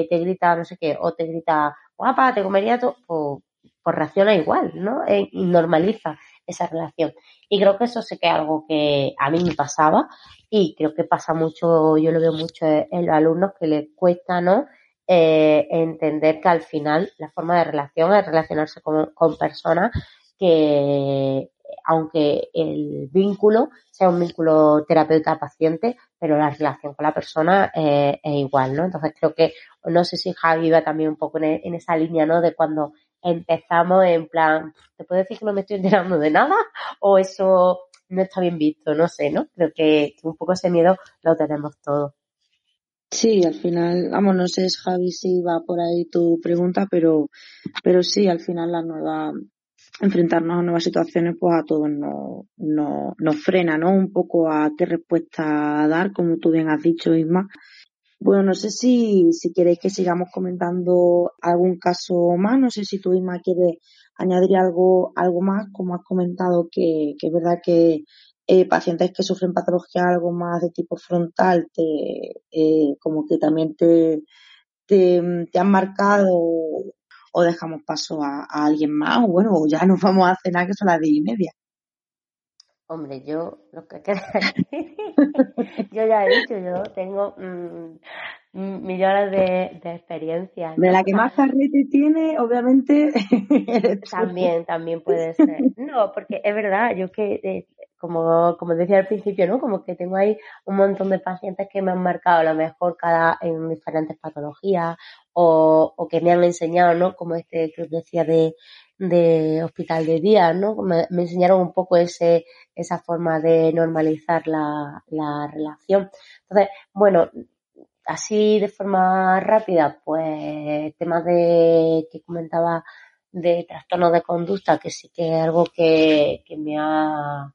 eh, te grita no sé qué, o te grita, guapa, te comería todo? Pues, pues reacciona igual, ¿no? E, y normaliza esa relación. Y creo que eso sí que es algo que a mí me pasaba y creo que pasa mucho, yo lo veo mucho en los alumnos que les cuesta, ¿no? Eh, entender que al final la forma de relación es relacionarse con, con personas que aunque el vínculo sea un vínculo terapeuta-paciente, pero la relación con la persona eh, es igual, ¿no? Entonces creo que, no sé si Javi iba también un poco en, en, esa línea, ¿no? De cuando empezamos en plan, ¿te puedo decir que no me estoy enterando de nada? O eso no está bien visto, no sé, ¿no? Creo que, un poco ese miedo lo tenemos todos. Sí, al final, vamos, no sé, Javi, si va por ahí tu pregunta, pero, pero sí, al final la nueva, enfrentarnos a nuevas situaciones, pues a todos nos, nos, nos frena, ¿no? Un poco a qué respuesta dar, como tú bien has dicho, Isma. Bueno, no sé si, si queréis que sigamos comentando algún caso más, no sé si tú, Isma, quieres añadir algo, algo más, como has comentado, que, que es verdad que eh, pacientes que sufren patología algo más de tipo frontal, te, eh, como que también te, te, te han marcado o dejamos paso a, alguien más, o bueno, ya nos vamos a cenar que son las diez y media. Hombre, yo lo que yo ya he dicho, yo tengo mmm, millones de, de experiencias. De la que más carrete tiene, obviamente. también, también puede ser. No, porque es verdad, yo que, eh, como, como decía al principio, ¿no? Como que tengo ahí un montón de pacientes que me han marcado a lo mejor cada en diferentes patologías o, o que me han enseñado, ¿no? Como este que os decía de, de hospital de día, ¿no? Me, me, enseñaron un poco ese, esa forma de normalizar la, la relación. Entonces, bueno, así de forma rápida, pues temas de que comentaba de trastornos de conducta, que sí que es algo que, que me ha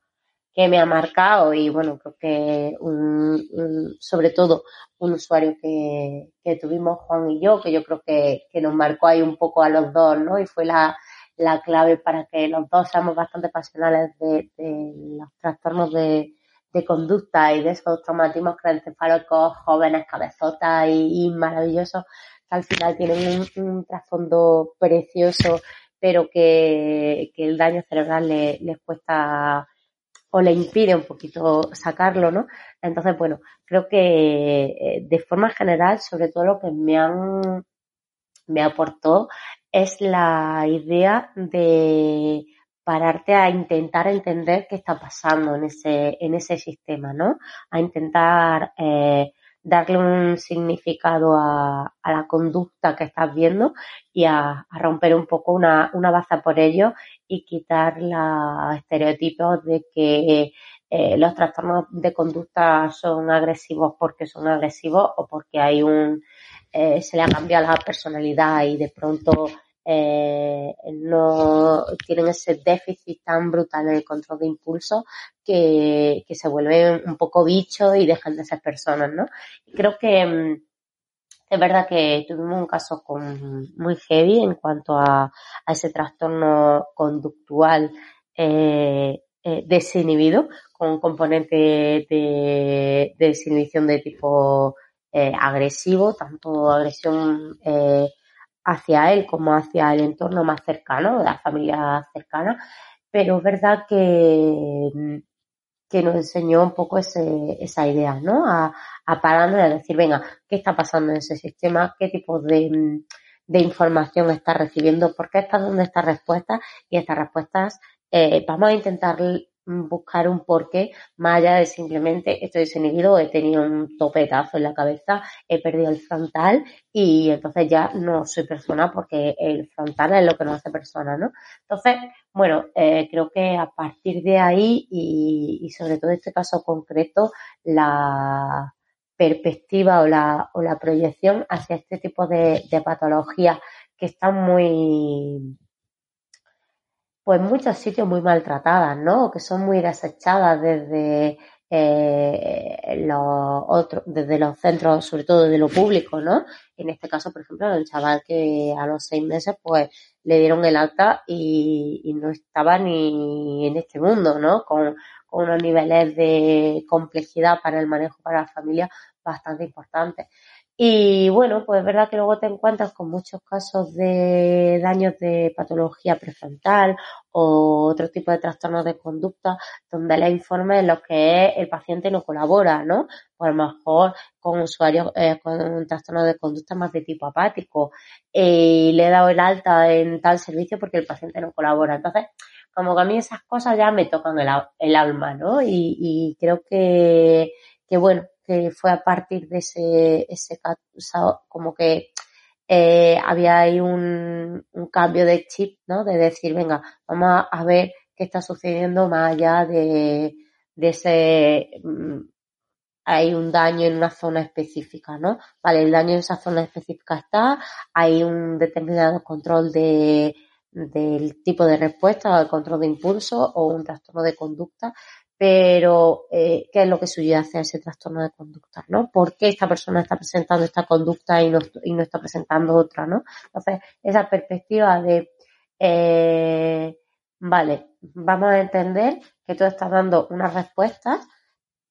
que me ha marcado y bueno, creo que un, un, sobre todo un usuario que, que tuvimos Juan y yo, que yo creo que, que nos marcó ahí un poco a los dos, ¿no? Y fue la, la clave para que los dos seamos bastante pasionales de, los trastornos de, conducta y de esos traumatismos craneoencefálicos jóvenes, cabezotas y, y, maravillosos, que al final tienen un, trasfondo precioso, pero que, que el daño cerebral le, les cuesta o le impide un poquito sacarlo, ¿no? Entonces, bueno, creo que eh, de forma general, sobre todo lo que me han, me aportó es la idea de pararte a intentar entender qué está pasando en ese, en ese sistema, ¿no? A intentar eh, darle un significado a, a, la conducta que estás viendo y a, romper un poco una, una, baza por ello y quitar los estereotipos de que eh, los trastornos de conducta son agresivos porque son agresivos o porque hay un eh, se le ha cambiado la personalidad y de pronto eh, no tienen ese déficit tan brutal en el control de impulso que, que se vuelven un poco bichos y dejan de ser personas, ¿no? Creo que mm, es verdad que tuvimos un caso con, muy heavy en cuanto a, a ese trastorno conductual eh, eh, desinhibido, con un componente de, de desinhibición de tipo eh, agresivo, tanto agresión eh, hacia él como hacia el entorno más cercano, la familia cercana, pero es verdad que, que nos enseñó un poco ese, esa idea, ¿no? A, a pararnos y a decir, venga, ¿qué está pasando en ese sistema? ¿Qué tipo de, de información está recibiendo? ¿Por qué está dando estas respuestas? Y estas respuestas eh, vamos a intentar buscar un porqué más allá de simplemente estoy desinhibido, he tenido un topetazo en la cabeza, he perdido el frontal y entonces ya no soy persona porque el frontal es lo que nos hace persona, ¿no? Entonces, bueno, eh, creo que a partir de ahí y, y sobre todo en este caso concreto, la perspectiva o la, o la proyección hacia este tipo de, de patologías que están muy pues muchos sitios muy maltratadas, ¿no? Que son muy desechadas desde eh, los otros, desde los centros, sobre todo de lo público, ¿no? En este caso, por ejemplo, el chaval que a los seis meses, pues, le dieron el alta y, y no estaba ni en este mundo, ¿no? Con, con unos niveles de complejidad para el manejo para la familia bastante importantes. Y bueno, pues es verdad que luego te encuentras con muchos casos de daños de patología prefrontal o otro tipo de trastornos de conducta donde le informe en lo que el paciente no colabora, ¿no? Por lo mejor con usuarios eh, con un de conducta más de tipo apático y le he dado el alta en tal servicio porque el paciente no colabora. Entonces, como que a mí esas cosas ya me tocan el, el alma, ¿no? Y, y creo que, que bueno, que fue a partir de ese, ese como que eh, había ahí un, un, cambio de chip, ¿no? De decir, venga, vamos a, ver qué está sucediendo más allá de, de ese, mm, hay un daño en una zona específica, ¿no? Vale, el daño en esa zona específica está, hay un determinado control de, del tipo de respuesta, el control de impulso o un trastorno de conducta, pero eh, qué es lo que subyace a ese trastorno de conducta, ¿no? ¿Por qué esta persona está presentando esta conducta y no, y no está presentando otra, ¿no? Entonces, esa perspectiva de, eh, vale, vamos a entender que tú estás dando unas respuestas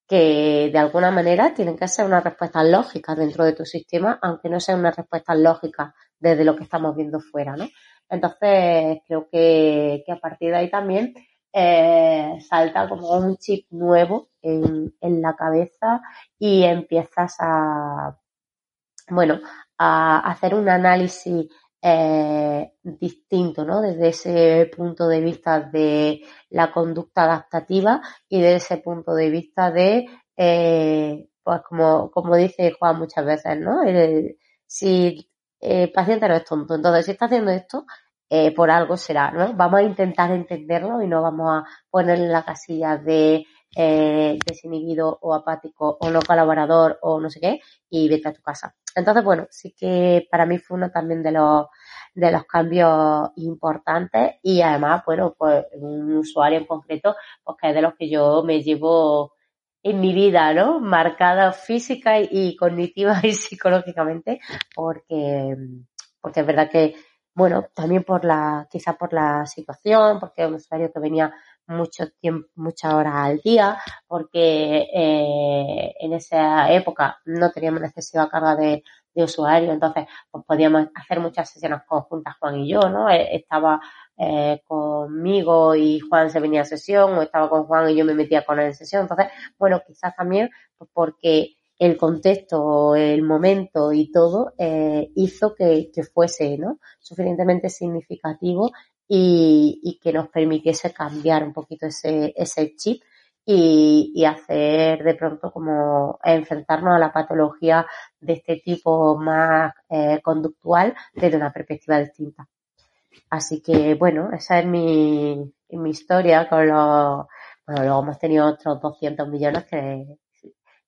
que de alguna manera tienen que ser unas respuestas lógicas dentro de tu sistema, aunque no sean unas respuestas lógicas desde lo que estamos viendo fuera, ¿no? Entonces, creo que, que a partir de ahí también eh, salta como un chip nuevo en, en, la cabeza y empiezas a, bueno, a hacer un análisis eh, distinto, ¿no? Desde ese punto de vista de la conducta adaptativa y desde ese punto de vista de, eh, pues como, como dice Juan muchas veces, ¿no? si el paciente no es tonto, entonces si está haciendo esto, eh, por algo será, ¿no? Vamos a intentar entenderlo y no vamos a ponerle la casilla de eh, desinhibido o apático o no colaborador o no sé qué y vete a tu casa. Entonces, bueno, sí que para mí fue uno también de los, de los cambios importantes y además, bueno, pues un usuario en concreto, pues que es de los que yo me llevo en mi vida, ¿no? Marcada física y cognitiva y psicológicamente, porque, porque es verdad que, bueno, también por la, quizás por la situación, porque es un usuario que venía mucho tiempo, muchas horas al día, porque eh, en esa época no teníamos excesiva carga de, de usuarios, entonces pues podíamos hacer muchas sesiones conjuntas Juan y yo, ¿no? Eh, estaba eh, conmigo y Juan se venía a sesión, o estaba con Juan y yo me metía con él en sesión, entonces, bueno, quizás también pues porque el contexto, el momento y todo eh, hizo que, que fuese ¿no? suficientemente significativo y, que nos permitiese cambiar un poquito ese, ese chip y, y, hacer de pronto como enfrentarnos a la patología de este tipo más eh, conductual desde una perspectiva distinta. Así que bueno, esa es mi, mi historia con los, bueno, luego hemos tenido otros 200 millones que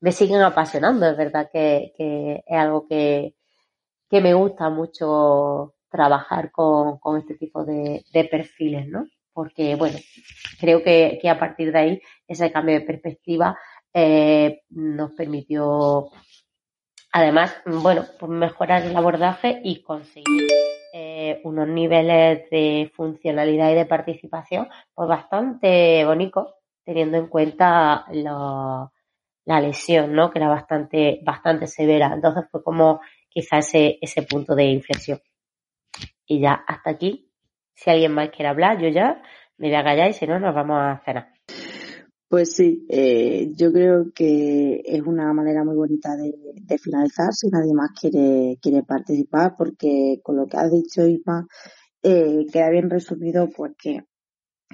me siguen apasionando, es verdad que, que es algo que, que me gusta mucho trabajar con, con este tipo de, de, perfiles, ¿no? Porque, bueno, creo que, que, a partir de ahí ese cambio de perspectiva eh, nos permitió, además, bueno, pues mejorar el abordaje y conseguir eh, unos niveles de funcionalidad y de participación pues bastante bonitos, teniendo en cuenta lo, la lesión, ¿no? Que era bastante, bastante severa. Entonces fue como quizá ese, ese punto de inflexión. Y ya hasta aquí. Si alguien más quiere hablar, yo ya me voy a callar y si no, nos vamos a cenar. Pues sí, eh, yo creo que es una manera muy bonita de, finalizar si nadie más quiere, quiere participar, porque con lo que has dicho, Isma, eh, queda bien resumido, pues que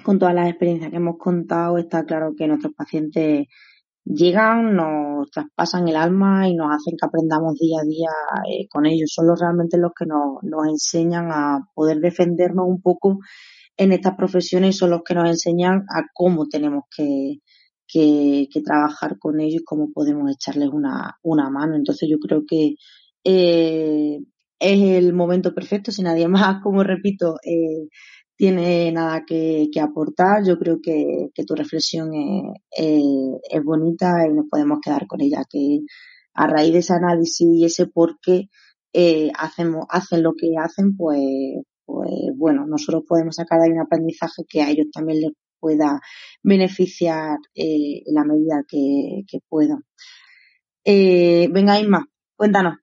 con todas las experiencias que hemos contado, está claro que nuestros pacientes llegan, nos traspasan el alma y nos hacen que aprendamos día a día eh, con ellos. Son los realmente los que nos, nos enseñan a poder defendernos un poco en estas profesiones son los que nos enseñan a cómo tenemos que, que, que trabajar con ellos y cómo podemos echarles una, una mano. Entonces yo creo que eh, es el momento perfecto, si nadie más, como repito, eh, tiene nada que, aportar. Yo creo que, tu reflexión es, bonita y nos podemos quedar con ella, que a raíz de ese análisis y ese por qué eh, hacemos, hacen lo que hacen, pues, pues bueno, nosotros podemos sacar ahí un aprendizaje que a ellos también les pueda beneficiar eh, en la medida que, que pueda. Eh, venga, Isma, cuéntanos.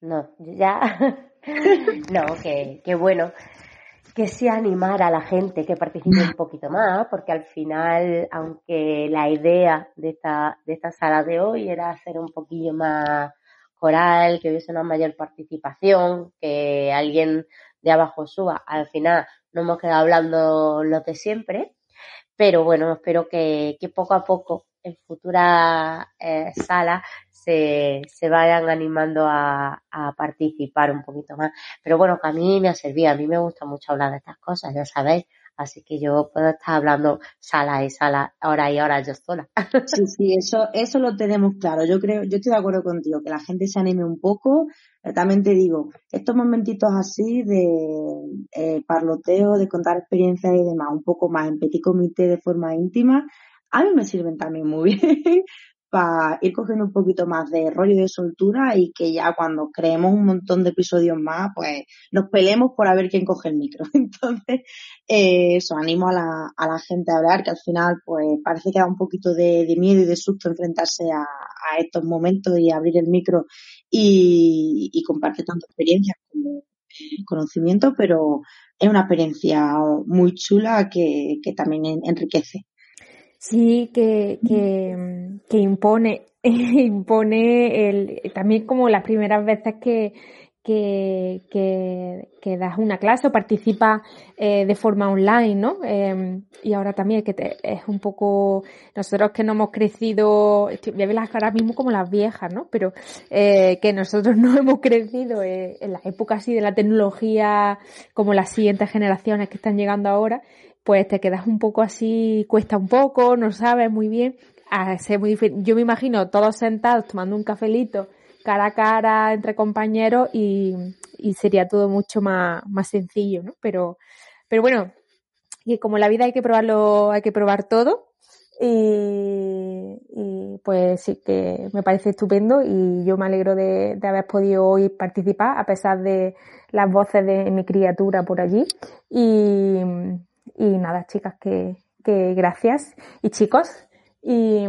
No, ya. no, que, que bueno que sí animar a la gente que participe un poquito más, porque al final, aunque la idea de esta, de esta sala de hoy era hacer un poquillo más coral, que hubiese una mayor participación, que alguien de abajo suba, al final no hemos quedado hablando lo de siempre, pero bueno, espero que, que poco a poco en futuras eh, salas se, se vayan animando a, a, participar un poquito más. Pero bueno, que a mí me ha servido, a mí me gusta mucho hablar de estas cosas, ya sabéis. Así que yo puedo estar hablando sala y sala, hora y hora yo sola. Sí, sí, eso, eso lo tenemos claro. Yo creo, yo estoy de acuerdo contigo, que la gente se anime un poco. También te digo, estos momentitos así de eh, parloteo, de contar experiencias y demás, un poco más en petit comité de forma íntima, a mí me sirven también muy bien para ir cogiendo un poquito más de rollo de soltura y que ya cuando creemos un montón de episodios más, pues nos peleemos por a ver quién coge el micro. Entonces, eh, eso, animo a la, a la gente a hablar, que al final, pues parece que da un poquito de, de miedo y de susto enfrentarse a, a, estos momentos y abrir el micro y, y compartir tanto experiencias como eh, conocimiento, pero es una experiencia muy chula que, que también enriquece. Sí que, que, que impone, impone el, también como las primeras veces que, que, que, que das una clase o participas eh, de forma online, ¿no? Eh, y ahora también que te, es un poco, nosotros que no hemos crecido, voy a ver las caras mismo como las viejas, ¿no? Pero eh, que nosotros no hemos crecido eh, en las épocas así de la tecnología como las siguientes generaciones que están llegando ahora, pues te quedas un poco así, cuesta un poco, no sabes muy bien. Muy Yo me imagino todos sentados tomando un cafelito cara a cara entre compañeros y, y sería todo mucho más, más sencillo, ¿no? Pero, pero bueno, y como la vida hay que probarlo, hay que probar todo. Y, y, pues sí que me parece estupendo y yo me alegro de, de, haber podido hoy participar a pesar de las voces de mi criatura por allí y, y nada chicas que, que gracias. Y chicos y,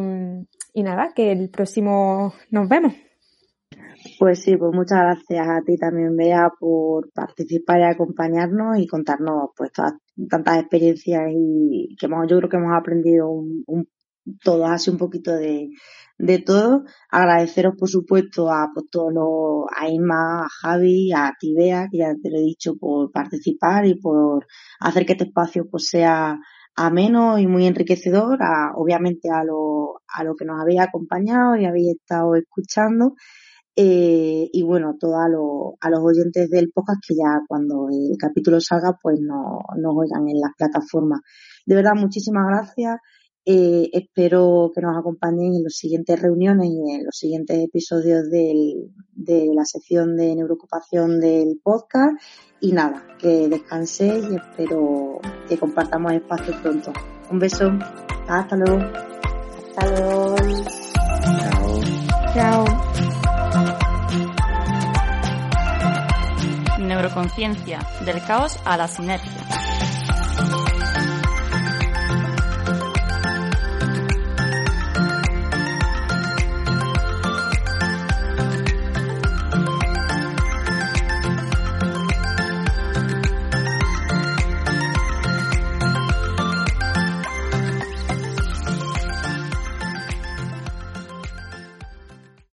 y nada que el próximo nos vemos. Pues sí, pues muchas gracias a ti también, Bea, por participar y acompañarnos y contarnos pues todas, tantas experiencias y que hemos, yo creo que hemos aprendido un, un, todos así un poquito de, de todo. Agradeceros, por supuesto, a los, a Inma, a Javi, a ti, Bea, que ya te lo he dicho, por participar y por hacer que este espacio pues sea ameno y muy enriquecedor, a, obviamente a lo, a lo que nos habéis acompañado y habéis estado escuchando. Eh, y bueno, todo a, lo, a los oyentes del podcast que ya cuando el capítulo salga pues no, nos oigan en las plataformas. De verdad, muchísimas gracias. Eh, espero que nos acompañen en las siguientes reuniones y en los siguientes episodios del, de la sección de neurocupación del podcast. Y nada, que descanséis y espero que compartamos espacio pronto. Un beso. Hasta luego. Hasta luego. Chao. Chao. Neuroconciencia, del caos a la sinergia.